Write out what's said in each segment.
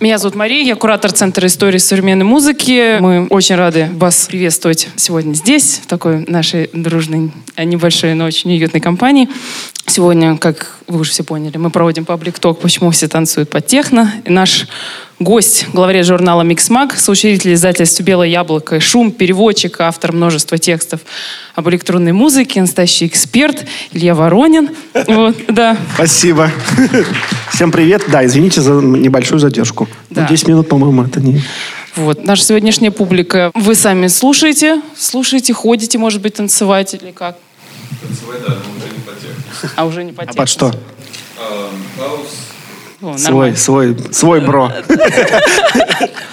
Меня зовут Мария, я куратор Центра истории современной музыки. Мы очень рады вас приветствовать сегодня здесь, в такой нашей дружной, а, небольшой, но очень уютной компании. Сегодня, как вы уже все поняли, мы проводим паблик ток «Почему все танцуют под техно». И наш гость, главред журнала «Миксмаг», соучредитель издательства «Белое яблоко» «Шум», переводчик, автор множества текстов об электронной музыке, настоящий эксперт Илья Воронин. Вот, да. Спасибо. Всем привет. Да, извините за небольшую задержку. Да. 10 минут, по-моему, это не... Вот, наша сегодняшняя публика. Вы сами слушаете, слушаете, ходите, может быть, танцевать или как? Танцевать, да, но уже не по технике. А уже не по технике. А под что? О, свой, свой, свой бро.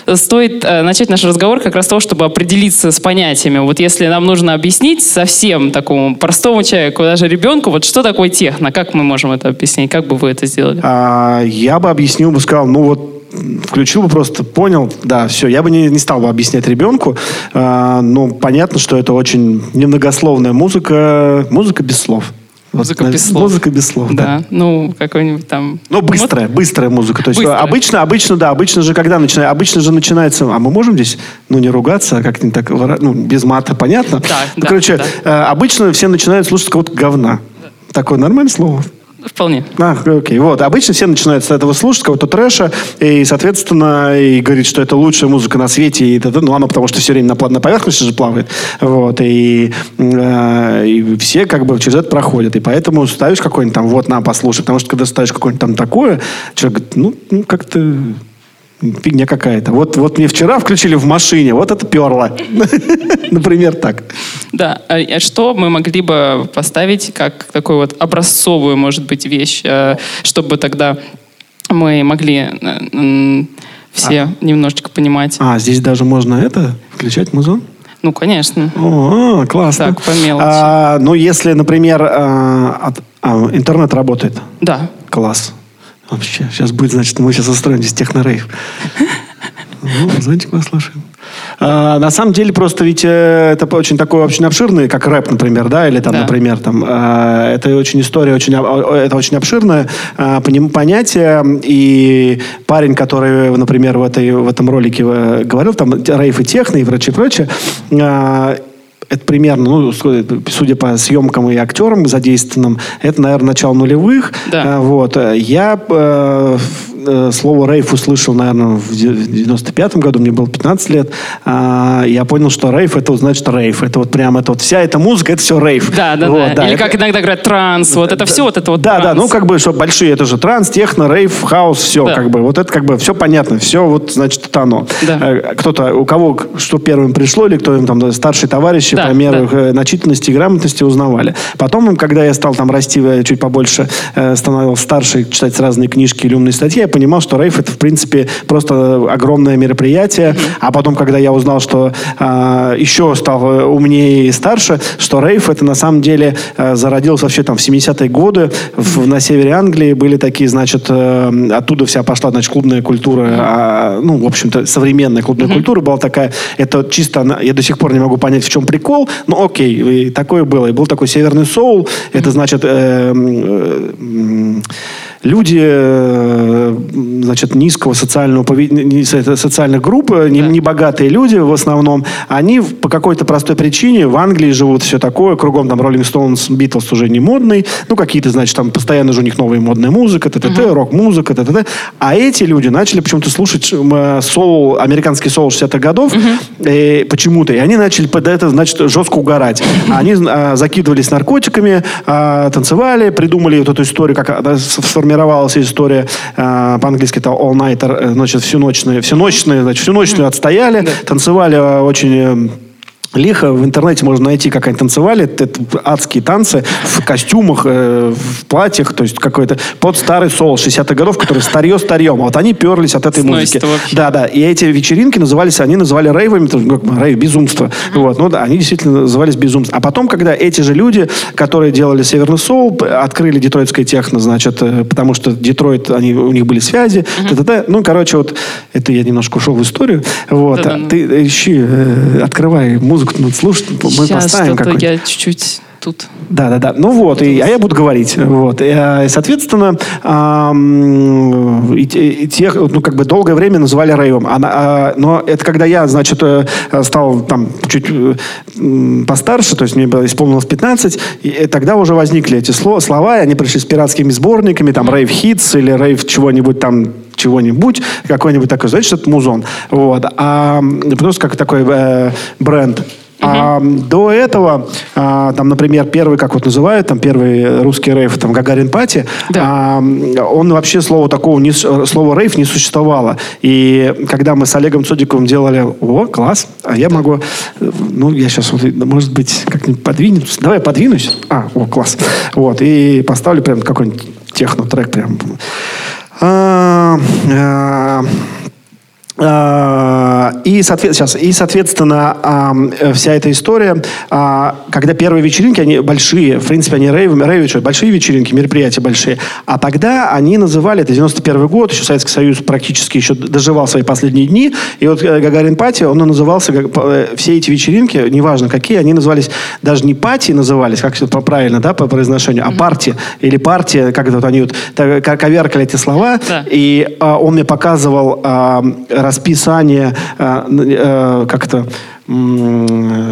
Стоит э, начать наш разговор как раз с того, чтобы определиться с понятиями. Вот если нам нужно объяснить совсем такому простому человеку, даже ребенку, вот что такое техно, как мы можем это объяснить, как бы вы это сделали? А, я бы объяснил, бы сказал, ну вот включил бы просто, понял, да, все. Я бы не, не стал бы объяснять ребенку, э, но понятно, что это очень немногословная музыка, музыка без слов. Музыка вот, без слов. Музыка без слов, да. да. Ну, какой-нибудь там... Ну, быстрая, вот. быстрая музыка. То есть быстрая. обычно, обычно, да, обычно же когда начинается, обычно же начинается, а мы можем здесь, ну, не ругаться, а как-нибудь так, ну, без мата, понятно? Да, ну, да, короче, да. Э, обычно все начинают слушать кого-то говна. Да. Такое нормальное слово? Вполне. А, окей. Вот. Обычно все начинают с этого слушать, кого-то трэша, и, соответственно, и говорит, что это лучшая музыка на свете, и, ну, оно потому что все время на, на поверхности же плавает. Вот. И, э, и все как бы через это проходят. И поэтому ставишь какой-нибудь там, вот, на, послушай. Потому что когда ставишь какое-нибудь там такое, человек говорит, ну, ну как-то фигня какая-то. Вот, вот мне вчера включили в машине, вот это перло. Например, так. Да. А, а что мы могли бы поставить как такую вот образцовую, может быть, вещь, э, чтобы тогда мы могли э, все а. немножечко понимать. А, здесь даже можно это, включать музон? Ну, конечно. О, классно. Так, по мелочи. А, ну, если, например, а, от, а, интернет работает. Да. Класс. Вообще, сейчас будет, значит, мы сейчас устроим здесь технорейв. Ну, зонтик послушаем. А, на самом деле просто ведь э, это очень такой очень обширный, как рэп, например, да, или там, да. например, там, э, это очень история, очень, это очень обширное э, понятие, и парень, который, например, в, этой, в этом ролике э, говорил, там, рейф и техно, и прочее, прочее, э, это примерно, ну, судя по съемкам и актерам задействованным, это, наверное, начало нулевых. Да. Вот. Я э, э, слово рейв услышал, наверное, в 95-м году, мне было 15 лет. А, я понял, что рейв это значит рейв. Это вот прям это вот вся эта музыка, это все рейв. Да, да, вот, да. да. Или это... как иногда говорят транс, вот это да, все вот это вот Да, транс. да, ну как бы, что большие, это же транс, техно, рейв, хаос, все, да. как бы, вот это как бы все понятно, все вот, значит, это оно. Да. Э, кто-то, у кого что первым пришло, или кто им там, старшие товарищи, да, по меру да. Э, начитанности и грамотности узнавали. Потом, когда я стал там расти чуть побольше, становился старше, читать разные книжки или умные статьи, я понимал, что рейв это, в принципе, просто огромное мероприятие. А потом, когда я узнал, что э, еще стал умнее и старше, что рейв это на самом деле э, зародился вообще там в 70-е годы в, на севере Англии. Были такие, значит, э, оттуда вся пошла, значит, клубная культура, э, ну, в общем-то, современная клубная культура была такая. Это чисто, я до сих пор не могу понять, в чем прикол, но окей, и такое было. И был такой северный соул, это значит... Э, э, люди э, значит, низкого социального социальных групп, э, не, не богатые люди в основном, они по какой-то простой причине в Англии живут все такое, кругом там Rolling Stones, Beatles уже не модный, ну какие-то, значит, там постоянно же у них новая модная музыка, т -т -т, uh-huh. рок-музыка, т -т -т. а эти люди начали почему-то слушать э, соул, американский соул 60-х годов, uh-huh. почему-то, и они начали под это, значит, жестко угорать. Они а, закидывались наркотиками, а, танцевали, придумали вот эту историю, как сформировать формировалась история, э, по-английски это all-nighter, э, значит, всю ночную, всю ночную, значит, всю ночную отстояли, танцевали э, очень э, лихо. В интернете можно найти, как они танцевали. Это адские танцы в костюмах, э, в платьях. То есть какой-то под старый соул 60-х годов, который старье-старьем. А вот они перлись от этой Сносит музыки. Да, да. И эти вечеринки назывались, они называли рейвами, как рейв, безумство. Mm-hmm. Вот. Ну да, они действительно назывались безумство. А потом, когда эти же люди, которые делали Северный соул, открыли детройтское техно, значит, э, потому что Детройт, они, у них были связи. Mm-hmm. Ну, короче, вот это я немножко ушел в историю. Вот. Да-да. Ты ищи, э, открывай музыку музыку надо слушать, мы Сейчас поставим какой-то. я чуть-чуть тут. Да, да, да. Ну вот, и, а я буду говорить. Вот. И, э, соответственно, и, тех, ну, как бы долгое время называли рейвом. Она, а, но это когда я, значит, э, стал там чуть постарше, то есть мне исполнилось 15, и тогда уже возникли эти слова, и они пришли с пиратскими сборниками, там, рейв хитс или рейв чего-нибудь там чего-нибудь, какой-нибудь такой, знаете, что это музон. Вот. А просто как такой э, бренд. А до этого, а, там, например, первый, как вот называют, там первый русский рейв, там Гагарин Пати, да. а, он вообще слова такого, не, слова рейв не существовало. И когда мы с Олегом Цодиковым делали, о, класс, а я могу, ну, я сейчас, вот, может быть, как-нибудь подвинусь. Давай подвинусь. А, о, класс. Вот, и поставлю прям какой-нибудь техно-трек прям. А, а, а, и, сейчас, и, соответственно, вся эта история, а, когда первые вечеринки, они большие, в принципе, они рейв, рейв, большие вечеринки, мероприятия большие, а тогда они называли, это 91 год, еще Советский Союз практически еще доживал свои последние дни, и вот э, Гагарин Пати, он назывался, э, все эти вечеринки, неважно какие, они назывались, даже не пати назывались, как это правильно, да, по произношению, а партия, или партия, как это вот они вот коверкали эти слова, да. и а, он мне показывал расписание, э, э, как-то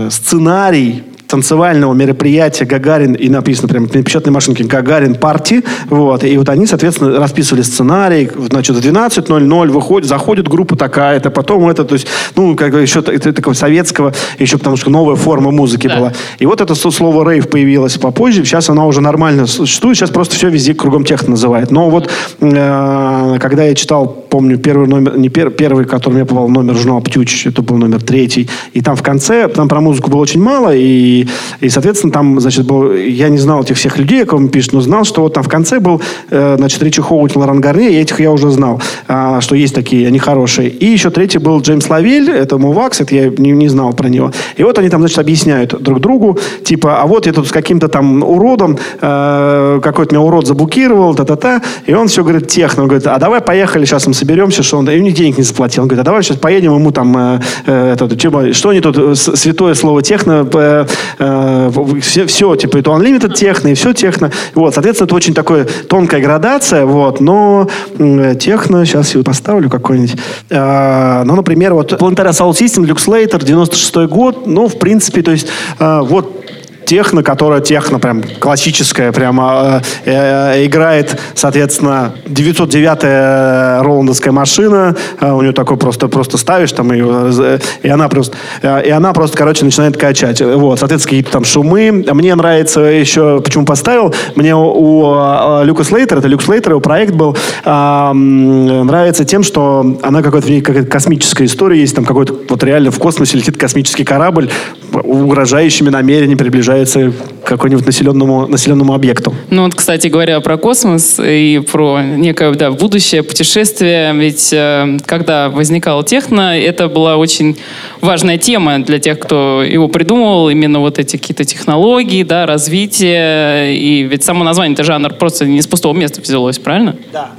сценарий танцевального мероприятия Гагарин, и написано прямо на печатной машинке Гагарин парти, вот, и вот они, соответственно, расписывали сценарий, значит, в 12.00 выходит, заходит группа такая-то, потом это, то есть, ну, как бы еще это, такого советского, еще потому что новая форма музыки да. была. И вот это слово рейв появилось попозже, сейчас она уже нормально существует, сейчас просто все везде кругом тех называют. Но вот, э, когда я читал, помню, первый номер, не пер, первый, который мне попал номер журнала «Птюч», это был номер третий, и там в конце, там про музыку было очень мало, и и, соответственно, там, значит, был, я не знал этих всех людей, о ком пишет, но знал, что вот там в конце был, э, значит, Ричи Хоуит, Лоран Гарни, и этих я уже знал, а, что есть такие, они хорошие. И еще третий был Джеймс Лавель, это Мувакс, это я не, не знал про него. И вот они там, значит, объясняют друг другу, типа, а вот я тут с каким-то там уродом, э, какой-то меня урод заблокировал, та-та-та, и он все говорит техно, он говорит, а давай поехали, сейчас мы соберемся, что он, и мне денег не заплатил. Он говорит, а давай сейчас поедем, ему там, э, э, это, что они тут, э, святое слово техно, э, э, все, все, типа, это unlimited техно, и все техно. Вот, соответственно, это очень такая тонкая градация, вот, но э, техно, сейчас я поставлю какой-нибудь. Э, ну, например, вот Planetary Sound System, Later, 96 год, ну, в принципе, то есть, э, вот техно, которая техно, прям классическая, прямо э, э, играет, соответственно, 909-я роландовская машина, э, у нее такой просто, просто ставишь там ее, э, и она просто, э, и она просто, короче, начинает качать. Вот, соответственно, какие-то там шумы. Мне нравится еще, почему поставил, мне у, у Люка Слейтера, это Люк Слейтер, его проект был, э, нравится тем, что она какая-то в ней какая-то космическая история есть, там какой-то вот реально в космосе летит космический корабль, угрожающими намерениями приближается к какому-нибудь населенному, населенному объекту. Ну вот, кстати говоря, про космос и про некое да, будущее путешествие, ведь э, когда возникал техно, это была очень важная тема для тех, кто его придумывал, именно вот эти какие-то технологии, да, развитие, и ведь само название, это жанр просто не с пустого места взялось, правильно? Да.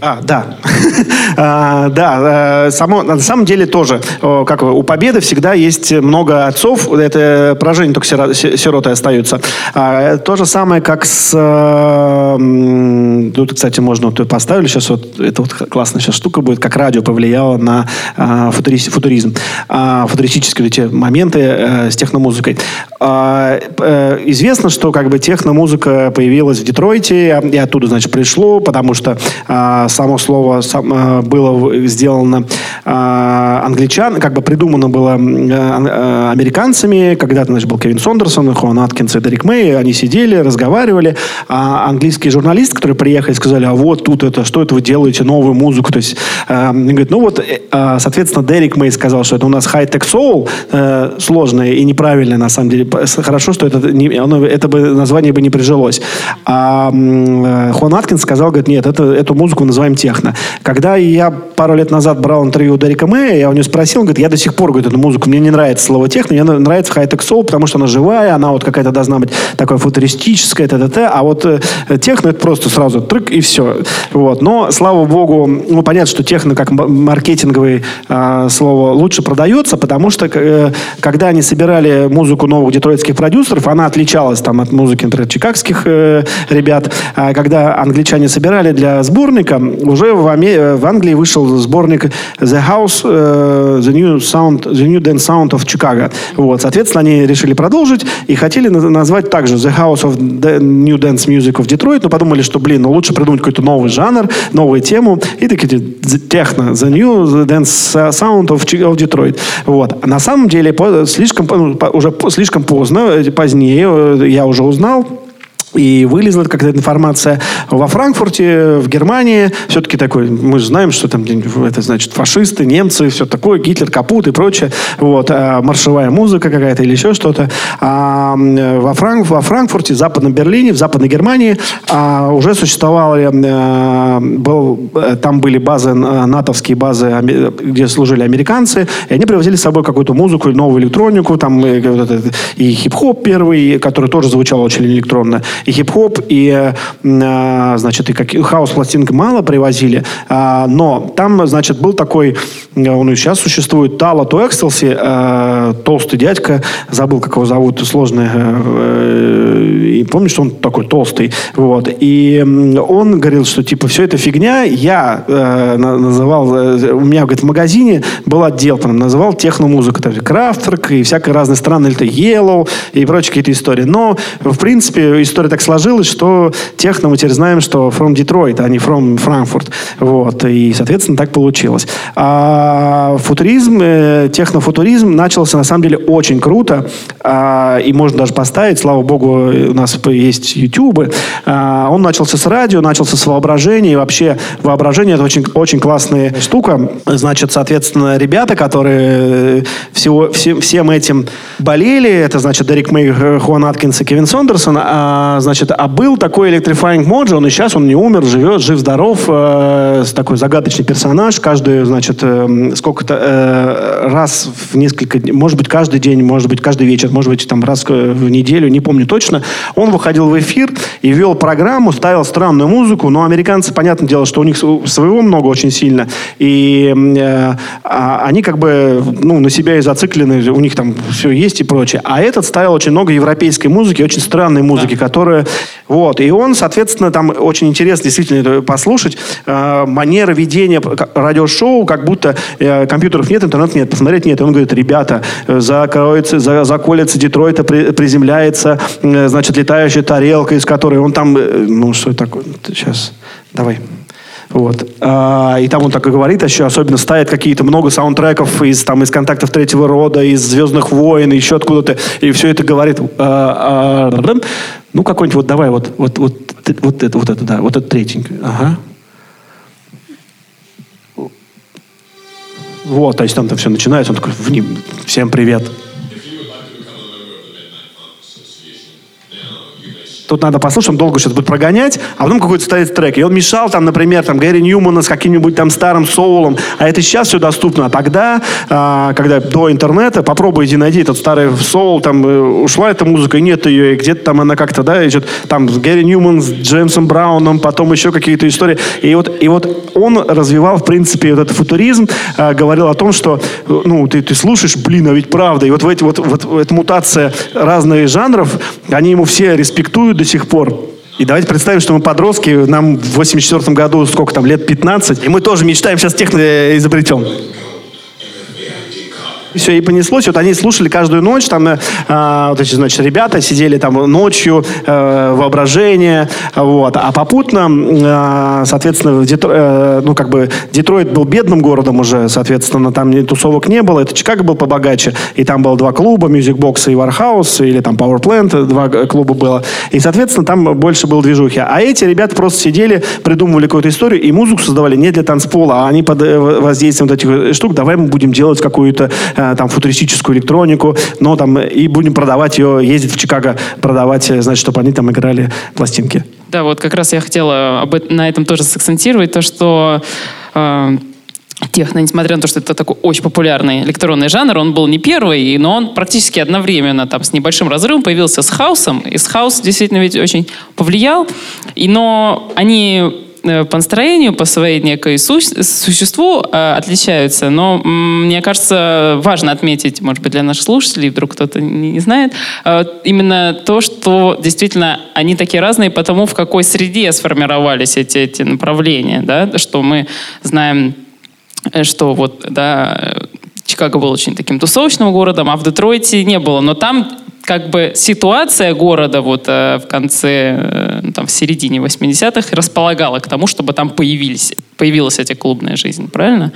А, да. а, да, э, само, на самом деле тоже, как у Победы всегда есть много отцов, это поражение только сироты остаются. А, то же самое, как с... Э, тут, кстати, можно вот поставили сейчас, вот, это вот классная сейчас штука будет, как радио повлияло на а, футуриз, футуризм, а, футуристические эти моменты а, с техномузыкой. А, а, известно, что как бы техномузыка появилась в Детройте, и оттуда, значит, пришло, потому что а, само слово э, было сделано э, англичан, как бы придумано было э, американцами. Когда-то, значит, был Кевин Сондерсон, Хуан Аткинс и Дерек Мэй. Они сидели, разговаривали. А английские журналисты, которые приехали, сказали, а вот тут это, что это вы делаете, новую музыку. То есть, говорит, ну вот, соответственно, Дерек Мэй сказал, что это у нас high-tech soul, сложное и неправильное, на самом деле. Хорошо, что это, оно, это бы название бы не прижилось. А Хуан Аткинс сказал, говорит, нет, это, эту музыку называем техно. Когда я пару лет назад брал интервью у Дерека Мэя, я у него спросил, он говорит, я до сих пор, говорит, эту музыку, мне не нравится слово техно, мне нравится хай-тек соул, потому что она живая, она вот какая-то должна быть такая футуристическая, т, т, т. а вот э, техно это просто сразу трек и все. Вот. Но, слава богу, ну, понятно, что техно как маркетинговое э, слово лучше продается, потому что э, когда они собирали музыку новых детройтских продюсеров, она отличалась там от музыки, например, чикагских э, ребят. А когда англичане собирали для сборника, уже в, Аме- в Англии вышел сборник The House, uh, The New Sound, The New Dance Sound of Chicago. Вот, соответственно, они решили продолжить и хотели назвать также The House of the New Dance Music of Detroit, но подумали, что, блин, ну лучше придумать какой-то новый жанр, новую тему, и такие, техно, The New Dance Sound of, of Detroit. Вот. На самом деле, слишком, ну, уже слишком поздно, э, позднее, э, я уже узнал, и вылезла какая-то информация во Франкфурте, в Германии. Все-таки такой, мы же знаем, что там это значит фашисты, немцы, все такое, Гитлер, капут и прочее. Вот, а маршевая музыка какая-то или еще что-то. А во, Франк, во Франкфурте, в Западном Берлине, в Западной Германии а, уже существовали, а, был, там были базы, натовские базы, где служили американцы, и они привозили с собой какую-то музыку, новую электронику, там и, и хип-хоп первый, который тоже звучал очень электронно, и хип-хоп, и, э, значит, и как, хаос-пластинок мало привозили, а, но там, значит, был такой, э, он и сейчас существует, Тала Туэкселси, э, толстый дядька, забыл, как его зовут, сложный, и помнишь, что он такой толстый, вот, и он говорил, что, типа, все это фигня, я называл, у меня, говорит, в магазине был отдел, там, называл техномузыку, там, Крафтверк и всякие разные страны, это Yellow и прочие какие-то истории, но, в принципе, история так сложилась, что техно мы теперь знаем, что from Detroit, а не from Frankfurt. Вот. И, соответственно, так получилось. А футуризм, э, технофутуризм начался, на самом деле, очень круто. А, и можно даже поставить, слава богу, у нас есть YouTube. А, он начался с радио, начался с воображения. И вообще воображение – это очень, очень классная штука. Значит, соответственно, ребята, которые всего, все, всем этим болели, это, значит, Дерек Мэй, Хуан Аткинс и Кевин Сондерсон, а, значит, а был такой Electrifying Mojo, он и сейчас он не умер, живет, жив-здоров, э, такой загадочный персонаж, каждый, значит, э, сколько-то э, раз в несколько, может быть, каждый день, может быть, каждый вечер, может быть, там раз в неделю, не помню точно, он выходил в эфир и вел программу, ставил странную музыку, но американцы, понятное дело, что у них своего много очень сильно, и э, а они как бы, ну, на себя и зациклены, у них там все есть и прочее, а этот ставил очень много европейской музыки, очень странной музыки, да. которая которая... Вот. И он, соответственно, там очень интересно действительно послушать э, манера ведения радиошоу, как будто э, компьютеров нет, интернета нет, посмотреть нет. И он говорит, ребята, закроется, за, заколется Детройта, при, приземляется, э, значит, летающая тарелка, из которой он там... Э, ну, что это такое? Сейчас, давай. Вот. А, и там он так и говорит, еще особенно ставит какие-то много саундтреков из, там, из контактов третьего рода, из Звездных войн, еще откуда-то. И все это говорит. А, а, ну, какой-нибудь вот давай, вот, вот, вот, вот это, вот это, да, вот это третенькое. Ага. Вот, то есть там-то все начинается, он такой, всем привет. Тут надо послушать, он долго сейчас будет прогонять, а потом какой-то стоит трек. И он мешал там, например, там, Гэри Ньюмана с каким-нибудь там старым соулом. А это сейчас все доступно. А тогда, а, когда до интернета, попробуйте найти этот старый соул, там э, ушла эта музыка, и нет ее, и где-то там она как-то, да, идет, там Гэри Ньюман, с Джеймсом Брауном, потом еще какие-то истории. И вот, и вот он развивал, в принципе, вот этот футуризм, а, говорил о том, что, ну, ты, ты слушаешь, блин, а ведь правда. И вот, в эти, вот, вот эта мутация разных жанров, они ему все респектуют, до сих пор. И давайте представим, что мы подростки, нам в 84 году сколько там, лет 15, и мы тоже мечтаем сейчас техно изобретем. Все, и понеслось. Вот они слушали каждую ночь, там, э, вот эти, значит, ребята сидели там ночью, э, воображение, вот. А попутно, э, соответственно, Детро... э, ну, как бы, Детройт был бедным городом уже, соответственно, там тусовок не было. Это Чикаго был побогаче, и там было два клуба, Music Box и Warhouse, или там Power Plant, два клуба было. И, соответственно, там больше было движухи. А эти ребята просто сидели, придумывали какую-то историю, и музыку создавали не для танцпола, а они под э, воздействием вот этих штук, давай мы будем делать какую-то э, Э, там футуристическую электронику, но там и будем продавать ее, ездить в Чикаго, продавать, э, значит, чтобы они там играли пластинки. Да, вот как раз я хотела об, на этом тоже сакцентировать, то, что э, техно, несмотря на то, что это такой очень популярный электронный жанр, он был не первый, но он практически одновременно там с небольшим разрывом появился с хаусом, и с хаус действительно ведь очень повлиял, и, но они Э, по настроению, по своей некой су существу э, отличаются. Но мне кажется, важно отметить, может быть, для наших слушателей, вдруг кто-то не, знает, э, именно то, что действительно они такие разные, потому в какой среде сформировались эти, эти направления, да, что мы знаем, э, что вот, да, Чикаго был очень таким тусовочным городом, а в Детройте не было. Но там как бы ситуация города вот э, в конце, э, ну, там, в середине 80-х располагала к тому, чтобы там появились, появилась эта клубная жизнь, правильно?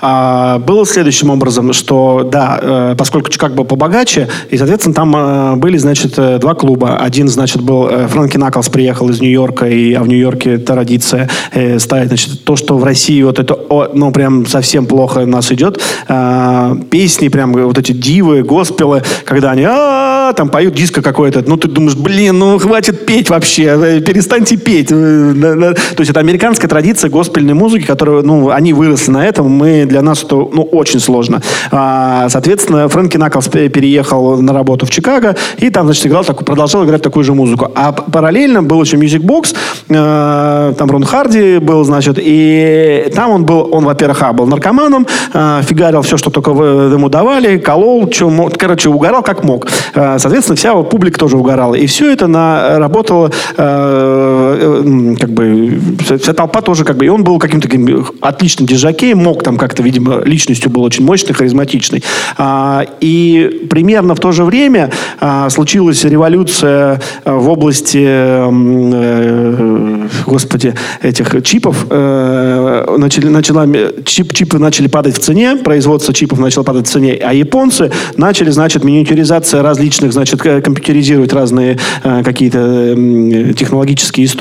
А, было следующим образом, что, да, э, поскольку Чикаго был побогаче, и, соответственно, там э, были, значит, э, два клуба. Один, значит, был, Фрэнки Наклс приехал из Нью-Йорка, и, а в Нью-Йорке традиция э, ставить, значит, то, что в России вот это, о, ну, прям совсем плохо нас идет, э, песни, прям вот эти дивы, госпелы, когда они, а там поют диско какое-то. Ну, ты думаешь, блин, ну, хватит петь вообще, перестаньте петь. То есть это американская традиция госпельной музыки, которая, ну, они выросли на этом, мы, для нас это, ну, очень сложно. А, соответственно, Фрэнки Наклс переехал на работу в Чикаго, и там, значит, играл такую, продолжал играть такую же музыку. А параллельно был еще Music Box, э, там Рон Харди был, значит, и там он был, он, во-первых, а, был наркоманом, фигарил все, что только ему давали, колол, что мог, короче, угорал как мог. Соответственно, вся публика тоже угорала. И все это на, работало, э, э, как бы, вся толпа тоже как бы, и он был каким-то таким отличным диджакеем, мог там как-то, видимо, личностью был очень мощный, харизматичный. А, и примерно в то же время а, случилась революция э, в области, э, господи, этих чипов. Э, начали, начала, чип, чипы начали падать в цене, производство чипов начало падать в цене, а японцы начали, значит, миниатюризация различных значит, компьютеризировать разные э, какие-то технологические истории.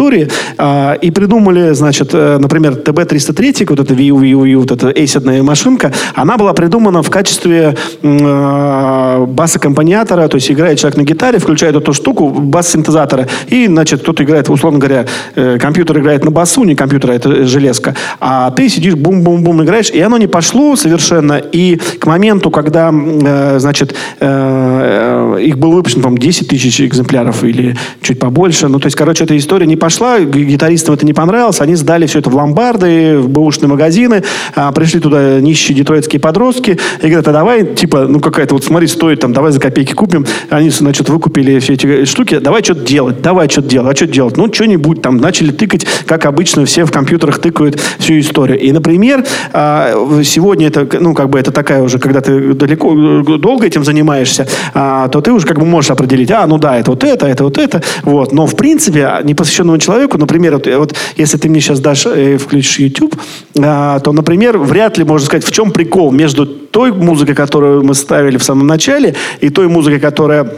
Э, и придумали, значит, э, например, TB-303, вот эта Wii Wii Wii, вот эта эйсидная машинка, она была придумана в качестве э, бас-аккомпаниатора, то есть играет человек на гитаре, включает эту штуку, бас-синтезатора, и, значит, кто-то играет, условно говоря, э, компьютер играет на басу, не компьютер, а это железка, а ты сидишь, бум-бум-бум играешь, и оно не пошло совершенно, и к моменту, когда, э, значит, э, их было выпущено, по-моему, 10 тысяч экземпляров или чуть побольше. Ну, то есть, короче, эта история не пошла, гитаристам это не понравилось, они сдали все это в ломбарды, в бэушные магазины, а, пришли туда нищие детройтские подростки и говорят, а давай, типа, ну, какая-то, вот смотри, стоит там, давай за копейки купим. Они, значит, выкупили все эти штуки, давай что-то делать, давай что-то делать, а что делать? Ну, что-нибудь там, начали тыкать, как обычно все в компьютерах тыкают всю историю. И, например, а, сегодня это, ну, как бы это такая уже, когда ты далеко, долго этим занимаешься, а, то ты уже как бы можешь определить, а, ну да, это вот это, это вот это, вот. Но, в принципе, непосвященному человеку, например, вот, вот если ты мне сейчас дашь, э, включишь YouTube, э, то, например, вряд ли можно сказать, в чем прикол между той музыкой, которую мы ставили в самом начале, и той музыкой, которая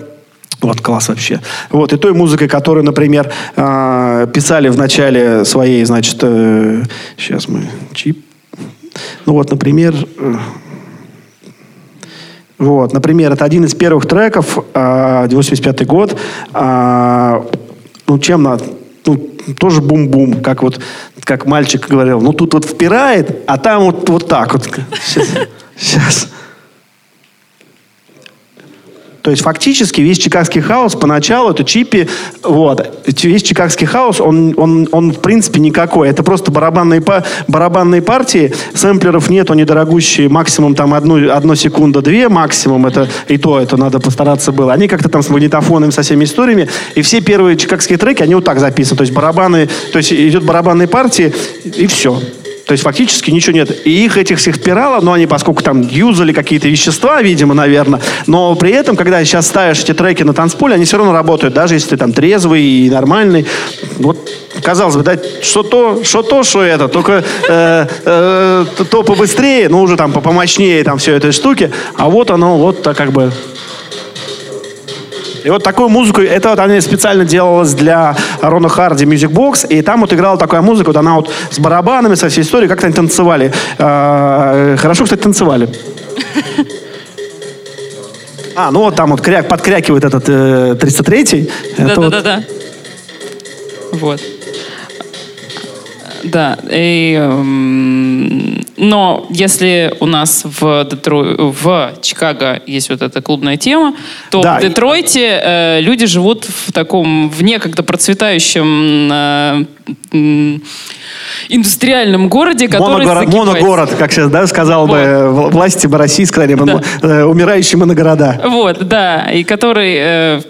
вот класс вообще. Вот и той музыкой, которую, например, э, писали в начале своей, значит, э, сейчас мы чип. Ну вот, например, э, вот, например, это один из первых треков, 85 а, год. А, ну, чем надо? Ну, тоже бум-бум, как вот, как мальчик говорил. Ну, тут вот впирает, а там вот, вот так вот. Сейчас. Сейчас. То есть фактически весь чикагский хаос поначалу это чипи, вот, весь чикагский хаос, он, он, он в принципе никакой. Это просто барабанные, барабанные партии, сэмплеров нету, они дорогущие, максимум там одну, одну секунду, две максимум, это и то, это надо постараться было. Они как-то там с магнитофоном, со всеми историями, и все первые чикагские треки, они вот так записаны, то есть барабаны, то есть идет барабанные партии, и все. То есть фактически ничего нет. И их этих всех спиралов, ну они поскольку там юзали какие-то вещества, видимо, наверное, но при этом, когда сейчас ставишь эти треки на танцполе, они все равно работают, даже если ты там трезвый и нормальный. Вот, казалось бы, да, что то, что то, что это, только э, э, то побыстрее, ну уже там помощнее там все этой штуки, а вот оно вот так как бы и вот такую музыку, это вот она специально делалась для Рона Харди Music Box, и там вот играла такая музыка, вот она вот с барабанами, со всей историей, как-то они танцевали. А, хорошо, кстати, танцевали. А, ну вот там вот кряк, подкрякивает этот э, 303-й. Да-да-да. Вот. Да. И, эм, но если у нас в, Детрой, в Чикаго есть вот эта клубная тема, то да. в Детройте э, люди живут в таком, в некогда процветающем э, индустриальном городе, который Моногород, моногород, как сейчас да, сказал вот. бы власти бы России, сказали бы, да. э, умирающие моногорода. Вот, да, и который э,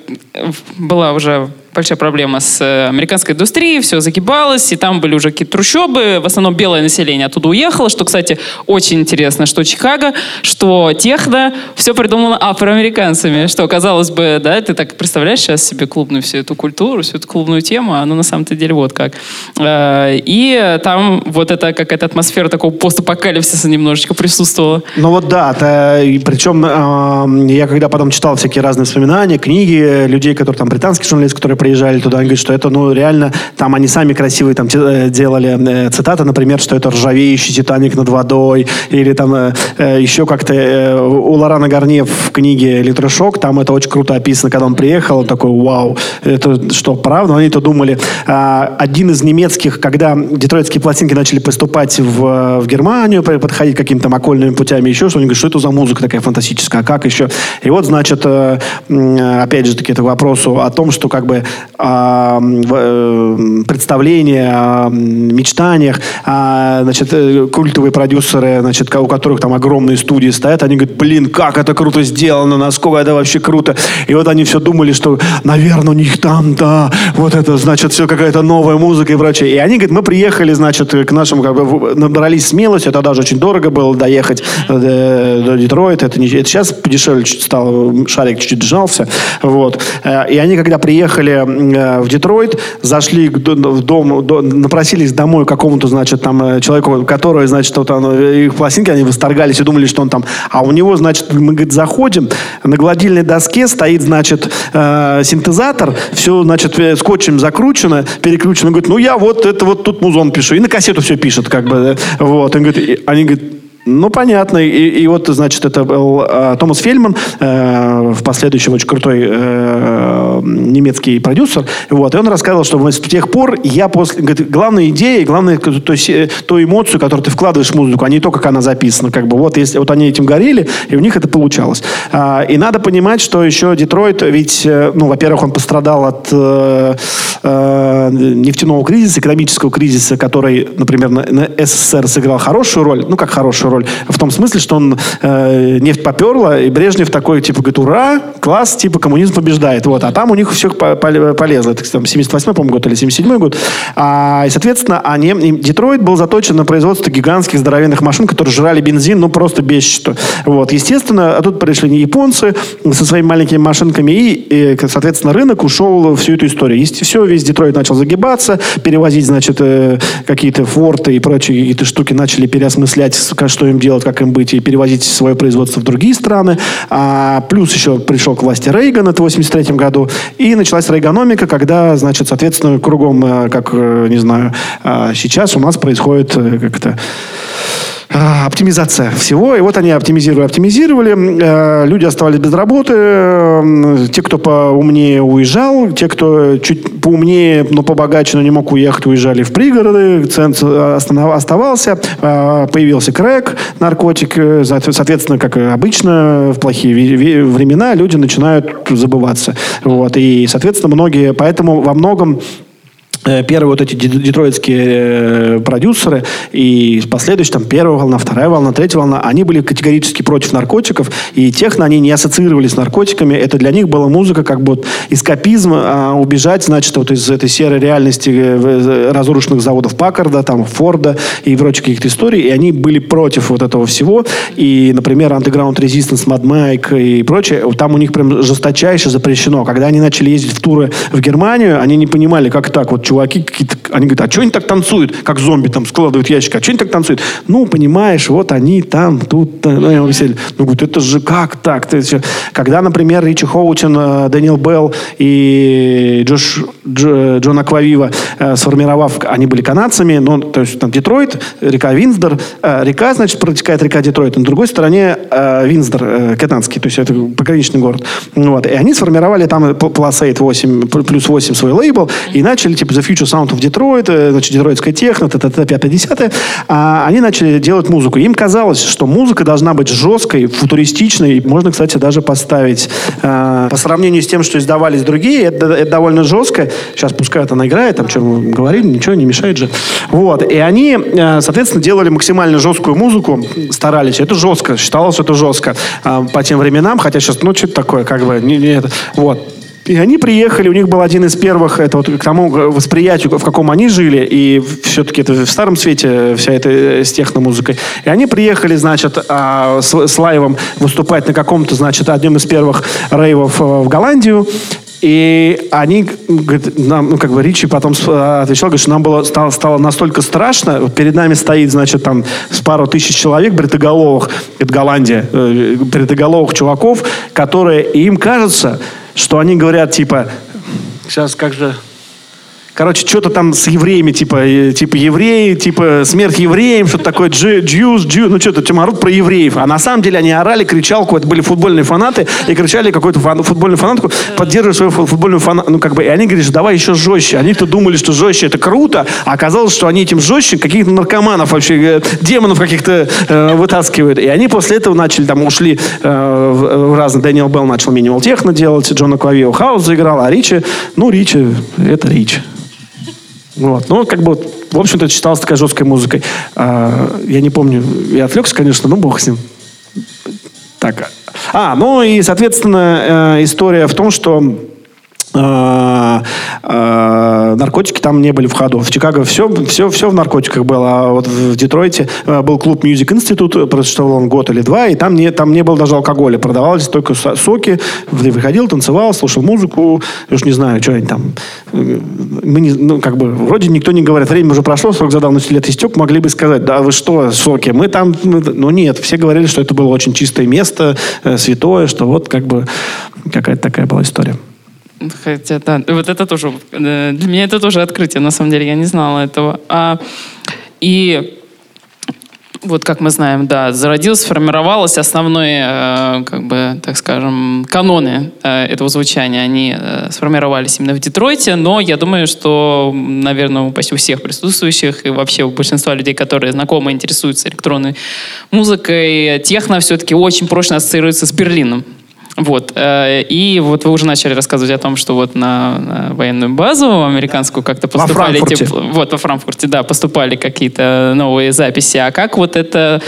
была уже большая проблема с э, американской индустрией, все загибалось, и там были уже какие-то трущобы, в основном белое население оттуда уехало, что, кстати, очень интересно, что Чикаго, что техно, все придумано афроамериканцами, что, казалось бы, да, ты так представляешь сейчас себе клубную всю эту культуру, всю эту клубную тему, а оно на самом-то деле вот как. Э, и там вот эта какая-то атмосфера такого постапокалипсиса немножечко присутствовала. Ну вот да, это, причем я когда потом читал всякие разные воспоминания, книги людей, которые там британские журналисты, которые приезжали туда, они говорят, что это, ну, реально, там они сами красивые там э, делали э, цитаты, например, что это ржавеющий Титаник над водой, или там э, э еще как-то э, у Лорана Гарне в книге «Электрошок», там это очень круто описано, когда он приехал, он такой, вау, это что, правда? Они-то думали, э, один из немецких, когда детройтские пластинки начали поступать в, в Германию, подходить какими-то там окольными путями, еще что, они говорят, что это за музыка такая фантастическая, а как еще? И вот, значит, опять же таки, это к вопросу о том, что как бы а, э, представления, о мечтаниях, а, значит, э, культовые продюсеры, значит, у которых там огромные студии стоят, они говорят, блин, как это круто сделано, насколько это вообще круто. И вот они все думали, что, наверное, у них там, да, вот это, значит, все какая-то новая музыка и прочее. И они говорят, мы приехали, значит, к нашему, как бы, набрались смелости, это даже очень дорого было доехать до, э, до Детройта, это, не, это сейчас подешевле чуть стало, шарик чуть-чуть сжался, вот. И они, когда приехали Э, в Детройт, зашли в дом, напросились домой какому-то, значит, там э, человеку, который, значит, вот он, э, их пластинки, они восторгались и думали, что он там... А у него, значит, мы, говорит, заходим, на гладильной доске стоит, значит, синтезатор, все, значит, скотчем закручено, перекручено. Он говорит, ну я вот это вот тут музон пишу. И на кассету все пишет, как бы. Вот. Он говорит, они говорят, ну, понятно. И, и вот, значит, это был э, Томас Фельман, э, в последующем очень крутой э, немецкий продюсер. Вот, и он рассказывал, что с тех пор я после... Говорит, главная идея, главная то, то, ту эмоцию, которую ты вкладываешь в музыку, а не то, как она записана. Как бы, вот, если, вот они этим горели, и у них это получалось. А, и надо понимать, что еще Детройт, ведь, э, ну, во-первых, он пострадал от э, э, нефтяного кризиса, экономического кризиса, который, например, на, на СССР сыграл хорошую роль, ну, как хорошую роль, роль. В том смысле, что он э, нефть поперла, и Брежнев такой, типа, говорит, ура, класс, типа, коммунизм побеждает. Вот. А там у них все полезло. Это, там, 78 по год или 77 год. А, и, соответственно, они, Детройт был заточен на производство гигантских здоровенных машин, которые жрали бензин, ну, просто без счета. Вот. Естественно, а тут пришли не японцы со своими маленькими машинками, и, и соответственно, рынок ушел всю эту историю. Есть все, весь Детройт начал загибаться, перевозить, значит, э, какие-то форты и прочие какие-то штуки начали переосмыслять, что им делать, как им быть, и перевозить свое производство в другие страны. А, плюс еще пришел к власти Рейган, это в 83 году, и началась рейгономика, когда, значит, соответственно, кругом, э, как, э, не знаю, а, сейчас у нас происходит э, как это а, оптимизация всего. И вот они оптимизировали, оптимизировали. Э, люди оставались без работы. Те, кто поумнее, уезжал. Те, кто чуть поумнее, но побогаче, но не мог уехать, уезжали в пригороды. Центр оставался. Э, появился крэк, наркотик. Э, соответственно, как обычно, в плохие времена люди начинают забываться. Вот. И, соответственно, многие... Поэтому во многом Э, первые вот эти детройтские э, продюсеры и последующие, там, первая волна, вторая волна, третья волна, они были категорически против наркотиков, и техно они не ассоциировали с наркотиками. Это для них была музыка как бы вот эскапизм, а убежать, значит, вот из этой серой реальности э, разрушенных заводов Паккарда, там, Форда и прочих каких-то историй, и они были против вот этого всего. И, например, Underground Resistance, Mad Mike и прочее, там у них прям жесточайше запрещено. Когда они начали ездить в туры в Германию, они не понимали, как так, вот чувак чуваки какие-то, они говорят, а что они так танцуют, как зомби там складывают ящик, а что они так танцуют? Ну, понимаешь, вот они там, тут, ну. Ну, говорит, это же как так? Когда, например, Ричи Хоучин, э, Дэниел Белл и Джош, Дж, Джон Аквавива, э, сформировав, они были канадцами, ну, то есть там Детройт, река Винсдор, э, река, значит, протекает река Детройт, на другой стороне э, Винсдор, э, канадский, то есть это пограничный город. Вот. И они сформировали там Plus 8, плюс 8 свой лейбл и начали, типа, Future Sound of Detroit, значит, детройтская техно, т.т. 5 а они начали делать музыку. Им казалось, что музыка должна быть жесткой, футуристичной, можно, кстати, даже поставить э, по сравнению с тем, что издавались другие, это, это довольно жестко. Сейчас пускай она играет, там, что мы говорили, ничего не мешает же. Вот. И они, э, соответственно, делали максимально жесткую музыку, старались. Это жестко, считалось, что это жестко э, по тем временам, хотя сейчас, ну, что-то такое, как бы, не, не это. Вот. И они приехали, у них был один из первых, это вот к тому восприятию, в каком они жили, и все-таки это в старом свете вся эта э, с техномузыкой. И они приехали, значит, а, с, с лайвом выступать на каком-то, значит, одном из первых рейвов э, в Голландию. И они, говорит, нам, ну, как бы Ричи потом э, отвечал, говорит, что нам было, стало, стало настолько страшно, вот перед нами стоит, значит, там с пару тысяч человек бритоголовых, это Голландия, бритоголовых чуваков, которые, и им кажется, что они говорят, типа, сейчас как же Короче, что-то там с евреями, типа, э, типа евреи, типа смерть евреям, что-то такое, джуз, джуз, ну что-то, типа, орут про евреев. А на самом деле они орали, кричалку, это были футбольные фанаты, и кричали какую-то фан, футбольную фанатку, поддерживая свою футбольную фанатку, ну как бы, и они говорят, что давай еще жестче. Они-то думали, что жестче это круто, а оказалось, что они этим жестче каких-то наркоманов вообще, э, демонов каких-то э, вытаскивают. И они после этого начали, там, ушли э, в, в разные, Дэниел Белл начал минимал техно делать, Джона Клавио Хаус заиграл, а Ричи, ну, Ричи, это Ричи. Вот. Ну, как бы, в общем-то, это считалось такой жесткой музыкой. А, я не помню, я отвлекся, конечно, но бог с ним. Так. А, ну и, соответственно, э, история в том, что а, наркотики там не были в ходу. В Чикаго все, все, все в наркотиках было. А вот в Детройте а, был клуб Music Institute, просуществовал он год или два, и там не, там не было даже алкоголя. Продавались только соки. Выходил, танцевал, слушал музыку. Я уж не знаю, что они там... Мы не, ну, как бы, вроде никто не говорит, время уже прошло, срок за давностью лет истек, могли бы сказать, да вы что, соки, мы там... Ну нет, все говорили, что это было очень чистое место, э, святое, что вот как бы какая-то такая была история. Хотя, да, вот это тоже, э, для меня это тоже открытие, на самом деле, я не знала этого. А, и вот как мы знаем, да, зародилось, сформировалось основные, э, как бы, так скажем, каноны э, этого звучания, они э, сформировались именно в Детройте, но я думаю, что, наверное, почти у всех присутствующих и вообще у большинства людей, которые знакомы, интересуются электронной музыкой, техно все-таки очень прочно ассоциируется с Берлином. Вот. Э, и вот вы уже начали рассказывать о том, что вот на, на военную базу американскую как-то поступали... Во Франкфурте. Эти, вот, во Франкфурте, да, поступали какие-то новые записи. А как вот это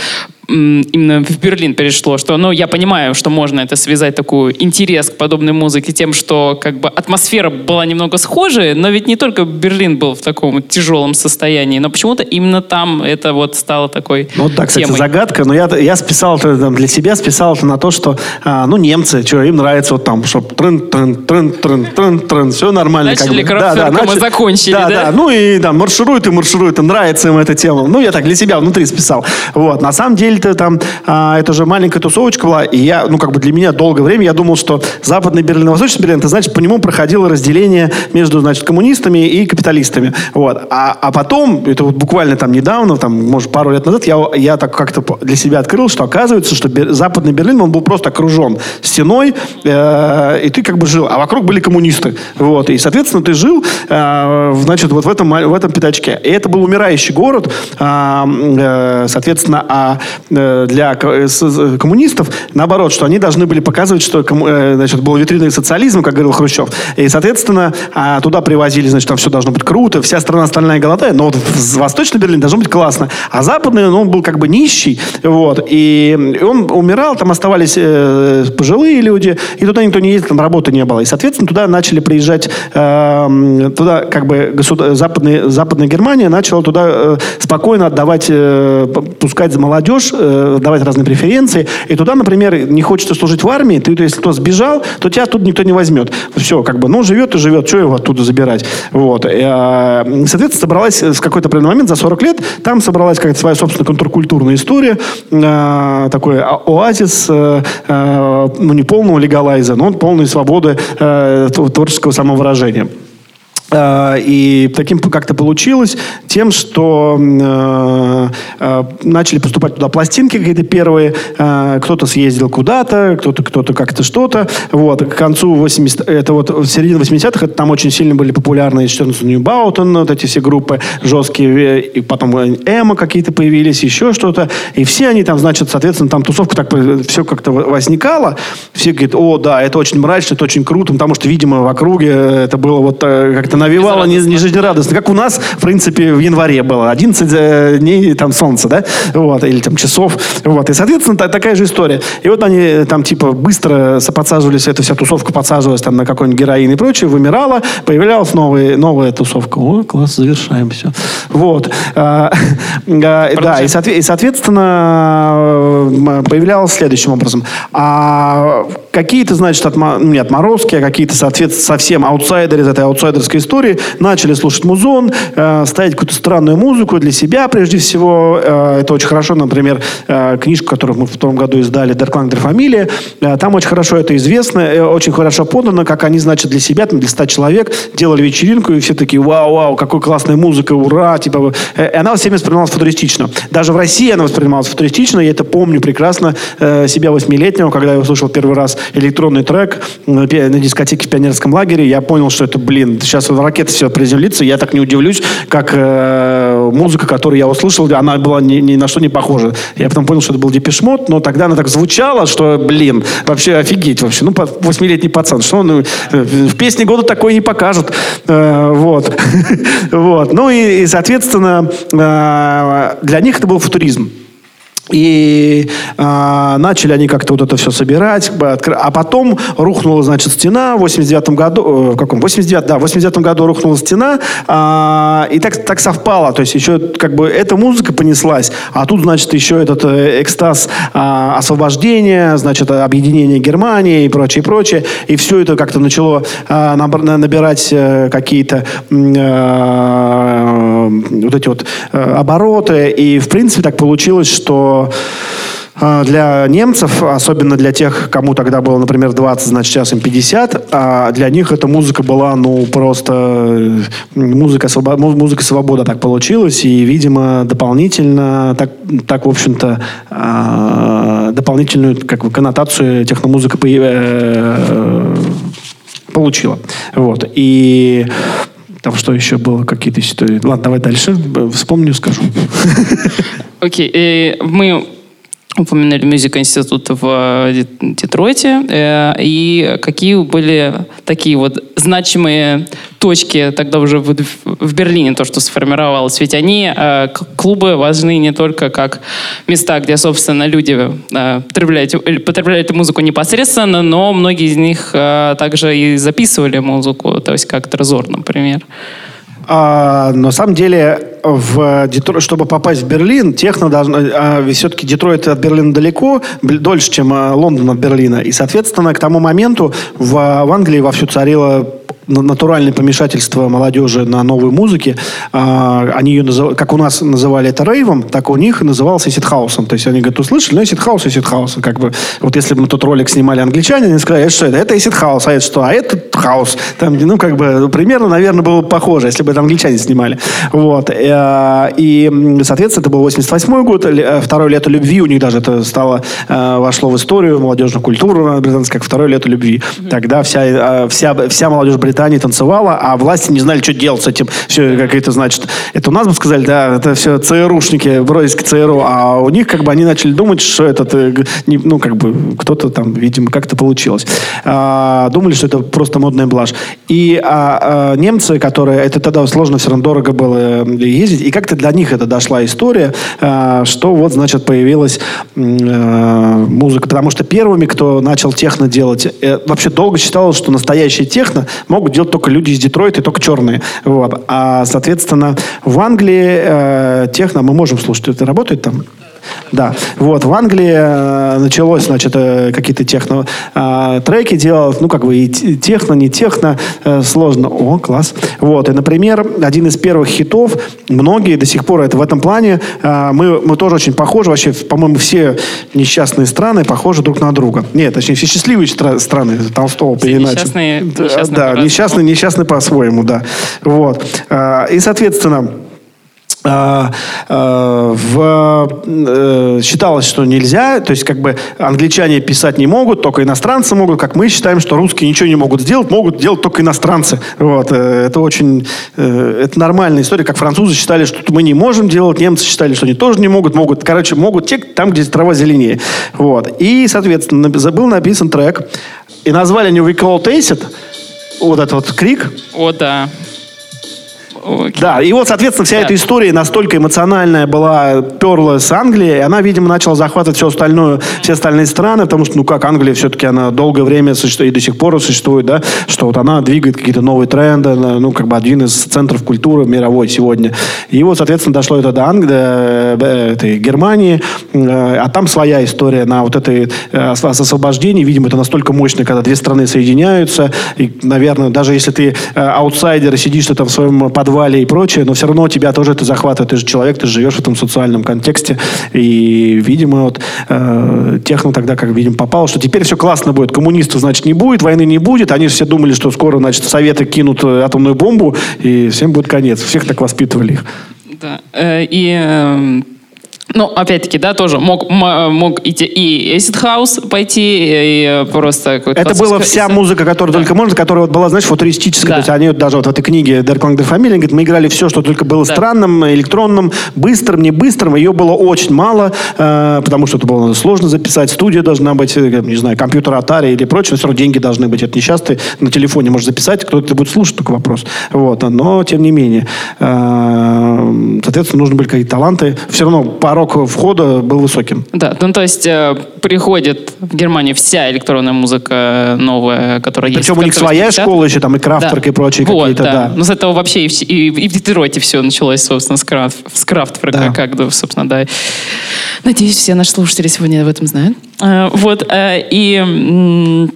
именно в Берлин перешло, что, ну, я понимаю, что можно это связать такой интерес к подобной музыке тем, что как бы атмосфера была немного схожая, но ведь не только Берлин был в таком тяжелом состоянии, но почему-то именно там это вот стало такой Ну, да, кстати, темой. загадка, но я, я списал это там, для себя, списал это на то, что, а, ну, немцы, что, им нравится вот там, что трын трын трын трын трын трын все нормально. Начали как бы. Да, да, мы закончили, да, да? Да, ну и да, маршируют и маршируют, и нравится им эта тема. Ну, я так для себя внутри списал. Вот, на самом деле Берлин-то там, а, это же маленькая тусовочка была, и я, ну, как бы для меня долгое время я думал, что Западный Берлин и Восточный Берлин, это значит, по нему проходило разделение между, значит, коммунистами и капиталистами. Вот. А, а потом, это вот буквально там недавно, там, может, пару лет назад, я, я так как-то для себя открыл, что оказывается, что Бер, Западный Берлин, он был просто окружен стеной, э, и ты как бы жил, а вокруг были коммунисты. Вот. И, соответственно, ты жил, э, значит, вот в этом, в этом пятачке. И это был умирающий город, э, э, соответственно, а для э, коммунистов, наоборот, что они должны были показывать, что э, значит, был витриной социализма, как говорил Хрущев. И, соответственно, а, туда привозили, значит, там все должно быть круто, вся страна остальная голодает, но вот в Восточный Берлин должно быть классно. А Западный, ну, он был как бы нищий, вот, и он умирал, там оставались э, пожилые люди, и туда никто не ездил, там работы не было. И, соответственно, туда начали приезжать, э, туда как бы государ... западная, западная Германия начала туда э, спокойно отдавать, э, пускать молодежь э, давать разные преференции. И туда, например, не хочется служить в армии, ты, если кто сбежал, то тебя тут никто не возьмет. Все, как бы, ну, живет и живет, что его оттуда забирать? Вот. И, э, соответственно, собралась в какой-то определенный момент, за 40 лет, там собралась какая-то своя собственная контркультурная история, э, такой оазис, э, э, ну, не полного легалайза, но полной свободы э, творческого самовыражения. Э, и таким как-то получилось тем, что э, э, начали поступать туда пластинки какие-то первые, э, кто-то съездил куда-то, кто-то кто-то как-то что-то. Вот. К концу 80 это вот в середине 80-х, это там очень сильно были популярны 14 New Bauten, вот эти все группы жесткие, и потом Эмо какие-то появились, еще что-то. И все они там, значит, соответственно, там тусовка так все как-то возникала. Все говорят, о, да, это очень мрачно, это очень круто, потому что, видимо, в округе это было вот э, как-то навевало не, не жизнерадостно. Как у нас, в принципе, в январе было. 11 э, дней там солнца, да? Вот, или там часов. Вот. И, соответственно, та, такая же история. И вот они э, там типа быстро подсаживались, эта вся тусовка подсаживалась там на какой-нибудь героин и прочее, вымирала, появлялась новая, новая тусовка. О, класс, завершаем все. Вот. А, а, да, и, и, соответственно, появлялась следующим образом. А какие-то, значит, отма... не отморозки, а какие-то, соответственно, совсем аутсайдеры из этой аутсайдерской истории начали слушать музон, э, ставить какую-то странную музыку для себя прежде всего. Э, это очень хорошо, например, э, книжку, которую мы в том году издали, «Дерклангер фамилия». Э, там очень хорошо это известно, э, очень хорошо подано, как они, значит, для себя, там, для 100 человек делали вечеринку, и все такие, вау-вау, какой классная музыка, ура, типа. Э, и она всеми воспринималась футуристично. Даже в России она воспринималась футуристично, я это помню прекрасно э, себя восьмилетнего, когда я услышал первый раз электронный трек э, на дискотеке в пионерском лагере, я понял, что это, блин, сейчас ракета все приземлится, я так не удивлюсь, как э, музыка, которую я услышал, она была ни, ни на что не похожа. Я потом понял, что это был Депешмот, но тогда она так звучала, что, блин, вообще офигеть вообще. Ну, восьмилетний пацан, что он э, в песне года такое не покажут. Э, вот. вот. Ну и, и соответственно, э, для них это был футуризм. И э, начали они как-то вот это все собирать. А потом рухнула, значит, стена в 89 году. Э, в каком? 89, да, в 89 году рухнула стена. Э, и так, так совпало. То есть еще как бы эта музыка понеслась. А тут, значит, еще этот э, экстаз э, освобождения, значит, объединение Германии и прочее, прочее. И все это как-то начало э, набирать э, какие-то э, вот эти вот э, обороты. И, в принципе, так получилось, что а, для немцев, особенно для тех, кому тогда было, например, 20, значит, сейчас им 50, а для них эта музыка была, ну, просто э, музыка, свобо... музыка свобода так получилась, и, видимо, дополнительно, так, так в общем-то, а, дополнительную как бы, коннотацию техномузыка э, получила. Вот. И там что еще было, какие-то истории. Ладно, давай дальше. Вспомню, скажу. Окей. Okay. Мы упоминали Music Институт в э, Детройте. Э, и какие были такие вот значимые точки тогда уже в, в Берлине, то, что сформировалось? Ведь они, э, клубы, важны не только как места, где, собственно, люди потребляют, потребляют музыку непосредственно, но многие из них также и записывали музыку, то есть как Трезор, например. А, на самом деле, в Детройт, чтобы попасть в Берлин, техно должно... А, все-таки Детройт от Берлина далеко, дольше, чем а, Лондон от Берлина. И, соответственно, к тому моменту в, в Англии вовсю царила натуральное помешательство молодежи на новой музыке. А, они ее называли, как у нас называли это рейвом, так у них назывался acid house ом. То есть они говорят, услышали, ну, acid house и acid house. Как бы, вот если бы мы тот ролик снимали англичане, они сказали, это что это? Это acid house, а это что? А это хаус. Там, ну, как бы, примерно, наверное, было похоже, если бы это англичане снимали. Вот. Э, и, соответственно, это был 88 год, э, второе лето любви, у них даже это стало, э, вошло в историю молодежную культуру британскую, как второе лето любви. Тогда вся, вся, вся молодежь Британии танцевала, а власти не знали, что делать с этим. Все, как это значит. Это у нас бы сказали, да, это все ЦРУшники, бродиски ЦРУ, а у них как бы они начали думать, что это, э, ну, как бы кто-то там, видимо, как-то получилось. А, думали, что это просто модная блажь. И а, а, немцы, которые, это тогда сложно, все равно дорого было э, ездить, и как-то для них это дошла история, а, что вот, значит, появилась а, музыка, потому что первыми, кто начал техно делать, вообще долго считалось, что настоящие техно могут делать только люди из Детройта и только черные. Вот. А, соответственно, в Англии э, техно мы можем слушать. Это работает там? Да. Вот, в Англии э, началось, значит, э, какие-то техно э, треки делать, ну, как бы и техно, не техно, сложно. О, класс. Вот, и, например, один из первых хитов, многие до сих пор это в этом плане, мы, мы тоже очень похожи, вообще, по-моему, все несчастные страны похожи друг на друга. Нет, точнее, все счастливые страны Толстого, все несчастные, несчастные, да, несчастные, несчастные по-своему, да. Вот. И, соответственно, в, э, считалось, что нельзя, то есть как бы англичане писать не могут, только иностранцы могут, как мы считаем, что русские ничего не могут сделать, могут делать только иностранцы. Вот. Э, это очень, э, это нормальная история, как французы считали, что мы не можем делать, немцы считали, что они тоже не могут, могут, короче, могут те, там, где трава зеленее. Вот. И, соответственно, был написан трек, и назвали они «We Call It вот этот вот крик. О, да. Окей. Да, и вот, соответственно, вся да. эта история настолько эмоциональная была, перла с Англии, и она, видимо, начала захватывать все остальное, все остальные страны, потому что, ну как, Англия все-таки, она долгое время существует, и до сих пор существует, да, что вот она двигает какие-то новые тренды, ну, как бы один из центров культуры мировой сегодня. И вот, соответственно, дошло это до Англии, до этой Германии, э, а там своя история на вот этой э, освобождении, видимо, это настолько мощно, когда две страны соединяются, и, наверное, даже если ты э, аутсайдер и сидишь ты там в своем подвале, подвале и прочее, но все равно тебя тоже это захватывает. Ты же человек, ты живешь в этом социальном контексте. И, видимо, вот э, техно тогда, как видим, попал, что теперь все классно будет. Коммунистов, значит, не будет, войны не будет. Они все думали, что скоро, значит, Советы кинут э, атомную бомбу, и всем будет конец. Всех так воспитывали их. Да. Э, и эм, ну, опять-таки, да, тоже мог, мог идти и Acid House пойти, и просто... Это была вся музыка, которая да. только можно, которая вот была, знаешь, футуристическая. Да. То есть они вот даже вот в этой книге Der Klang der Familie, говорит, мы играли все, что только было да. странным, электронным, быстрым, не быстрым. Ее было очень мало, э, потому что это было сложно записать. Студия должна быть, э, не знаю, компьютер Atari или прочее. Но все равно деньги должны быть. Это несчастно. На телефоне можешь записать, кто это будет слушать, только вопрос. Вот. Но, тем не менее, э, соответственно, нужны были какие-то таланты. Все равно пару порог входа был высоким. Да, ну то есть э, приходит в Германию вся электронная музыка новая, которая Причем есть. Причем у них своя школа еще, там и Крафтверк да. и прочие вот, какие-то, да. да. Ну с этого вообще и, и, и в Детройте все началось, собственно, с, крафт, с Крафтверка, да. как, собственно, да. Надеюсь, все наши слушатели сегодня об этом знают. Э, вот, э, и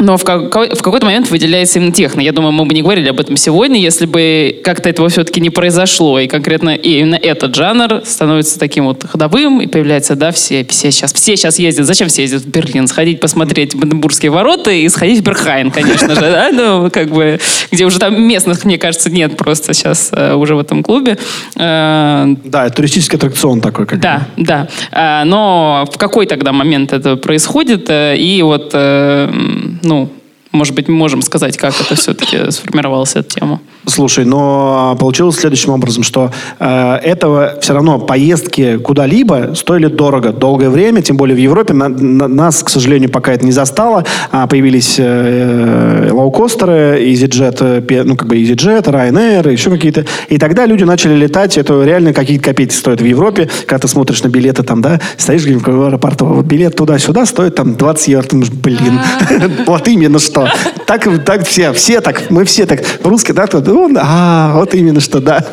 но в, какой- в какой-то момент выделяется именно техно. Я думаю, мы бы не говорили об этом сегодня, если бы как-то этого все-таки не произошло. И конкретно именно этот жанр становится таким вот ходовым, и появляется, да, все, все сейчас, все сейчас ездят. Зачем все ездят в Берлин? Сходить посмотреть Банденбургские ворота и сходить в Берхайн, конечно же, да, ну, как бы, где уже там местных, мне кажется, нет просто сейчас э, уже в этом клубе. Э, да, туристический аттракцион такой. Как да, да. Э, но в какой тогда момент это происходит? И вот ну, может быть, мы можем сказать, как это все-таки сформировалась эта тема. Слушай, но получилось следующим образом, что э, этого все равно поездки куда-либо стоили дорого, долгое время, тем более в Европе на, на, нас, к сожалению, пока это не застало. А появились э, э лоукостеры, EasyJet, э, ну как бы EasyJet, Ryanair, еще какие-то. И тогда люди начали летать, это реально какие-то копейки стоит в Европе, когда ты смотришь на билеты там, да, стоишь где-нибудь в аэропорту, билет туда-сюда стоит там 20 евро, ты думаешь, блин, вот именно что. Так, так все, все так, мы все так, русские, да, он, а, вот именно что, да.